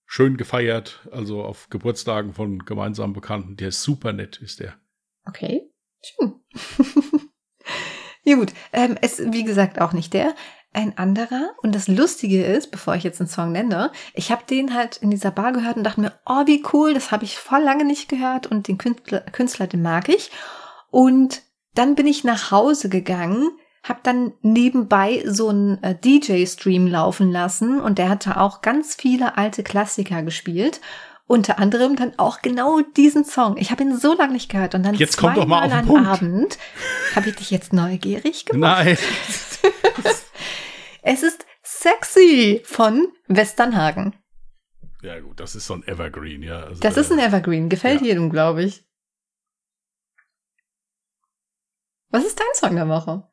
schön gefeiert, also auf Geburtstagen von gemeinsamen Bekannten. Der ist super nett, ist der. Okay. Schön. ja gut. Ähm, es, wie gesagt, auch nicht der. ein anderer. Und das Lustige ist, bevor ich jetzt einen Song nenne, ich habe den halt in dieser Bar gehört und dachte mir, oh, wie cool, das habe ich voll lange nicht gehört und den Künstler, Künstler den mag ich. Und dann bin ich nach Hause gegangen, habe dann nebenbei so einen äh, DJ-Stream laufen lassen und der hatte auch ganz viele alte Klassiker gespielt. Unter anderem dann auch genau diesen Song. Ich habe ihn so lange nicht gehört und dann jetzt kommt doch mal auf den Punkt. Abend habe ich dich jetzt neugierig gemacht. Nein. es ist Sexy von Westernhagen. Ja gut, das ist so ein Evergreen, ja. Also, das ist ein äh, Evergreen, gefällt ja. jedem, glaube ich. Was ist dein Song der Woche?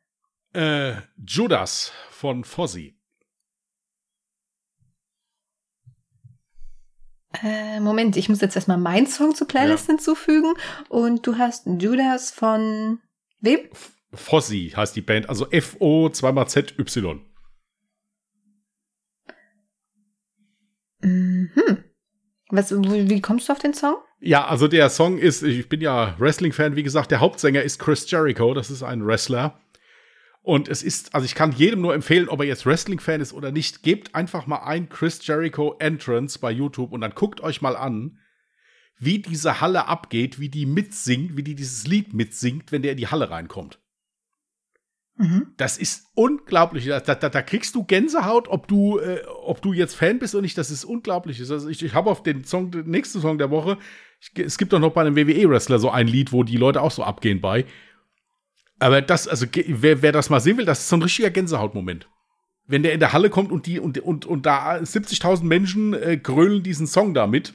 Äh, Judas von Fozzy. Äh, Moment, ich muss jetzt erstmal meinen Song zur Playlist ja. hinzufügen. Und du hast Judas von wem? Fozzy heißt die Band, also F-O 2 Z Y. Mhm. Was, wie kommst du auf den Song? Ja, also der Song ist, ich bin ja Wrestling-Fan, wie gesagt, der Hauptsänger ist Chris Jericho, das ist ein Wrestler. Und es ist, also ich kann jedem nur empfehlen, ob er jetzt Wrestling-Fan ist oder nicht, gebt einfach mal ein Chris Jericho Entrance bei YouTube und dann guckt euch mal an, wie diese Halle abgeht, wie die mitsingt, wie die dieses Lied mitsingt, wenn der in die Halle reinkommt. Mhm. Das ist unglaublich. Da, da, da, kriegst du Gänsehaut, ob du, äh, ob du jetzt Fan bist oder nicht. Das ist unglaublich. Also ich, ich habe auf den Song, den nächsten Song der Woche, ich, es gibt doch noch bei einem WWE-Wrestler so ein Lied, wo die Leute auch so abgehen bei. Aber das, also wer, wer das mal sehen will, das ist so ein richtiger Gänsehautmoment. Wenn der in der Halle kommt und die und, und, und da 70.000 Menschen äh, grölen diesen Song da mit,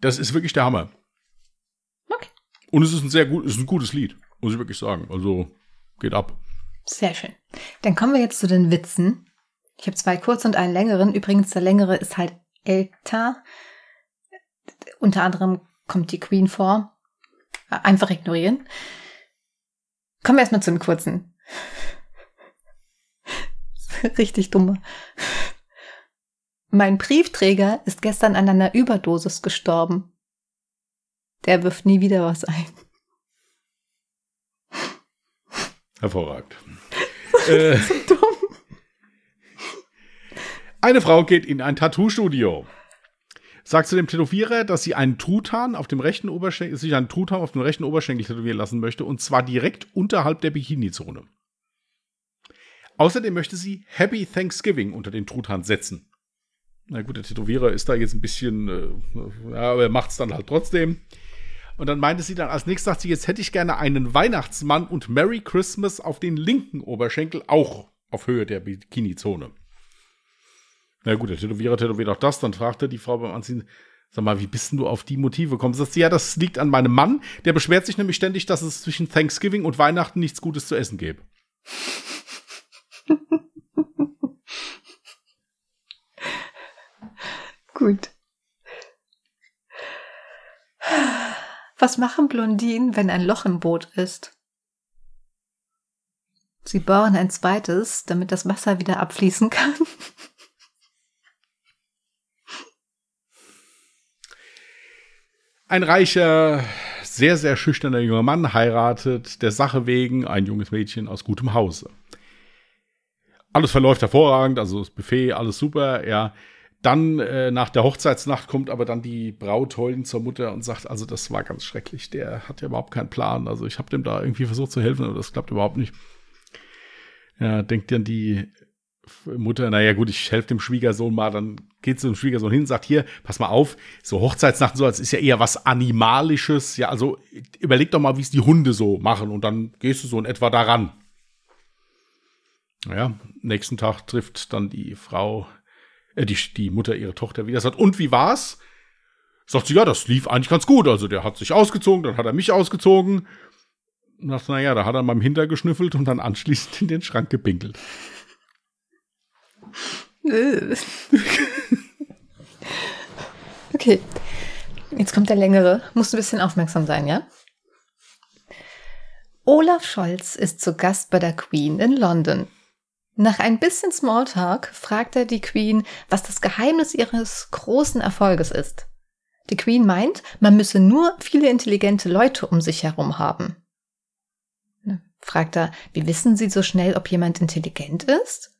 das ist wirklich der Hammer. Okay. Und es ist ein sehr gut, ist ein gutes Lied, muss ich wirklich sagen. Also geht ab. Sehr schön. Dann kommen wir jetzt zu den Witzen. Ich habe zwei kurze und einen längeren. Übrigens, der längere ist halt älter. Unter anderem kommt die Queen vor. Einfach ignorieren. Kommen wir erstmal zu den kurzen. Richtig dumme. Mein Briefträger ist gestern an einer Überdosis gestorben. Der wirft nie wieder was ein. Hervorragend. äh, so dumm. Eine Frau geht in ein Tattoo-Studio sagt zu dem Tätowierer, dass sie einen Truthahn auf dem rechten Oberschenkel, sich einen Truthahn auf dem rechten Oberschenkel tätowieren lassen möchte und zwar direkt unterhalb der Bikini-Zone. Außerdem möchte sie Happy Thanksgiving unter den Truthahn setzen. Na gut, der Tätowierer ist da jetzt ein bisschen, äh, ja, aber er macht es dann halt trotzdem. Und dann meinte sie dann als nächstes, sagt sie, jetzt hätte ich gerne einen Weihnachtsmann und Merry Christmas auf den linken Oberschenkel, auch auf Höhe der Bikini-Zone. Na gut, der Tätowierer tätowiert auch das. Dann fragte die Frau beim Anziehen, sag mal, wie bist denn du auf die Motive gekommen? Sagt sie, ja, das liegt an meinem Mann. Der beschwert sich nämlich ständig, dass es zwischen Thanksgiving und Weihnachten nichts Gutes zu essen gäbe. Gut. Was machen Blondinen, wenn ein Loch im Boot ist? Sie bohren ein zweites, damit das Wasser wieder abfließen kann. Ein reicher, sehr, sehr schüchterner junger Mann heiratet der Sache wegen ein junges Mädchen aus gutem Hause. Alles verläuft hervorragend, also das Buffet, alles super, ja. Dann äh, nach der Hochzeitsnacht kommt aber dann die Braut heulend zur Mutter und sagt, also das war ganz schrecklich, der hat ja überhaupt keinen Plan. Also ich habe dem da irgendwie versucht zu helfen, aber das klappt überhaupt nicht. Ja, denkt dann die Mutter, naja gut, ich helfe dem Schwiegersohn mal, dann geht zu dem Schwiegersohn hin und sagt, hier, pass mal auf, so Hochzeitsnacht so, das ist ja eher was Animalisches, ja, also überleg doch mal, wie es die Hunde so machen und dann gehst du so in etwa daran. Ja, nächsten Tag trifft dann die Frau, äh, die, die Mutter ihre Tochter wieder, sagt, und wie war's? Sagt sie, ja, das lief eigentlich ganz gut, also der hat sich ausgezogen, dann hat er mich ausgezogen. Und sagt, naja, da hat er mal im Hinter geschnüffelt und dann anschließend in den Schrank gepinkelt. okay. Jetzt kommt der längere. Musst ein bisschen aufmerksam sein, ja? Olaf Scholz ist zu Gast bei der Queen in London. Nach ein bisschen Smalltalk fragt er die Queen, was das Geheimnis ihres großen Erfolges ist. Die Queen meint, man müsse nur viele intelligente Leute um sich herum haben. fragt er. Wie wissen Sie so schnell, ob jemand intelligent ist?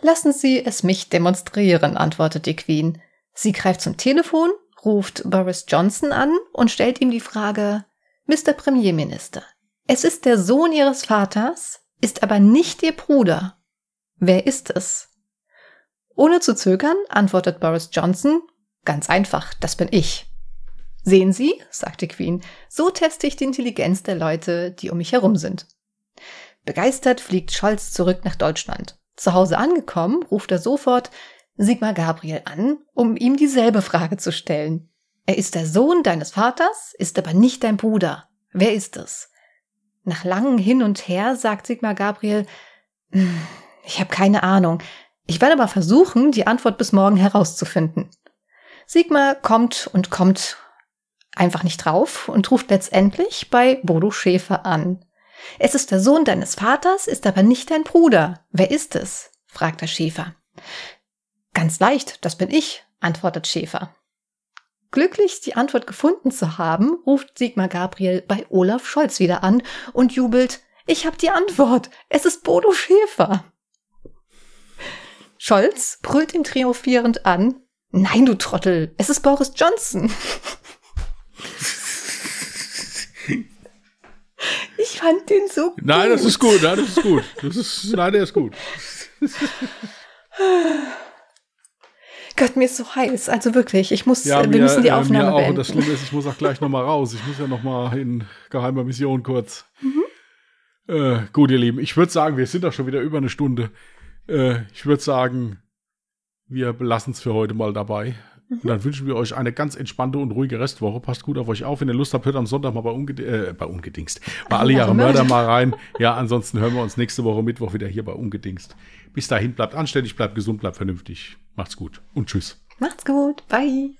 Lassen Sie es mich demonstrieren, antwortet die Queen. Sie greift zum Telefon, ruft Boris Johnson an und stellt ihm die Frage, Mr. Premierminister, es ist der Sohn Ihres Vaters, ist aber nicht Ihr Bruder. Wer ist es? Ohne zu zögern antwortet Boris Johnson, ganz einfach, das bin ich. Sehen Sie, sagt die Queen, so teste ich die Intelligenz der Leute, die um mich herum sind. Begeistert fliegt Scholz zurück nach Deutschland. Zu Hause angekommen, ruft er sofort Sigmar Gabriel an, um ihm dieselbe Frage zu stellen. Er ist der Sohn deines Vaters, ist aber nicht dein Bruder. Wer ist es? Nach langem Hin und Her sagt Sigmar Gabriel, hm, ich habe keine Ahnung. Ich werde aber versuchen, die Antwort bis morgen herauszufinden. Sigmar kommt und kommt einfach nicht drauf und ruft letztendlich bei Bodo Schäfer an. Es ist der Sohn deines Vaters, ist aber nicht dein Bruder. Wer ist es? fragt der Schäfer. Ganz leicht, das bin ich, antwortet Schäfer. Glücklich, die Antwort gefunden zu haben, ruft Sigmar Gabriel bei Olaf Scholz wieder an und jubelt, ich habe die Antwort, es ist Bodo Schäfer. Scholz brüllt ihn triumphierend an, nein, du Trottel, es ist Boris Johnson. Ich fand den so gut. Nein, das ist gut, nein, das ist gut. Das ist, nein, der ist gut. Gott, mir ist so heiß. Also wirklich, ich muss, Ja, wir mir, müssen die äh, Aufnahme auch. Beenden. das Schlimme ist, ich muss auch gleich nochmal raus. Ich muss ja nochmal in geheimer Mission kurz. Mhm. Äh, gut, ihr Lieben, ich würde sagen, wir sind doch schon wieder über eine Stunde. Äh, ich würde sagen, wir belassen es für heute mal dabei. Mhm. Und dann wünschen wir euch eine ganz entspannte und ruhige Restwoche. Passt gut auf euch auf. Wenn ihr Lust habt, hört am Sonntag mal bei, Unged äh, bei Ungedingst. Bei alle Jahre Mörder mal rein. Ja, ansonsten hören wir uns nächste Woche Mittwoch wieder hier bei Ungedingst. Bis dahin, bleibt anständig, bleibt gesund, bleibt vernünftig. Macht's gut und tschüss. Macht's gut. Bye.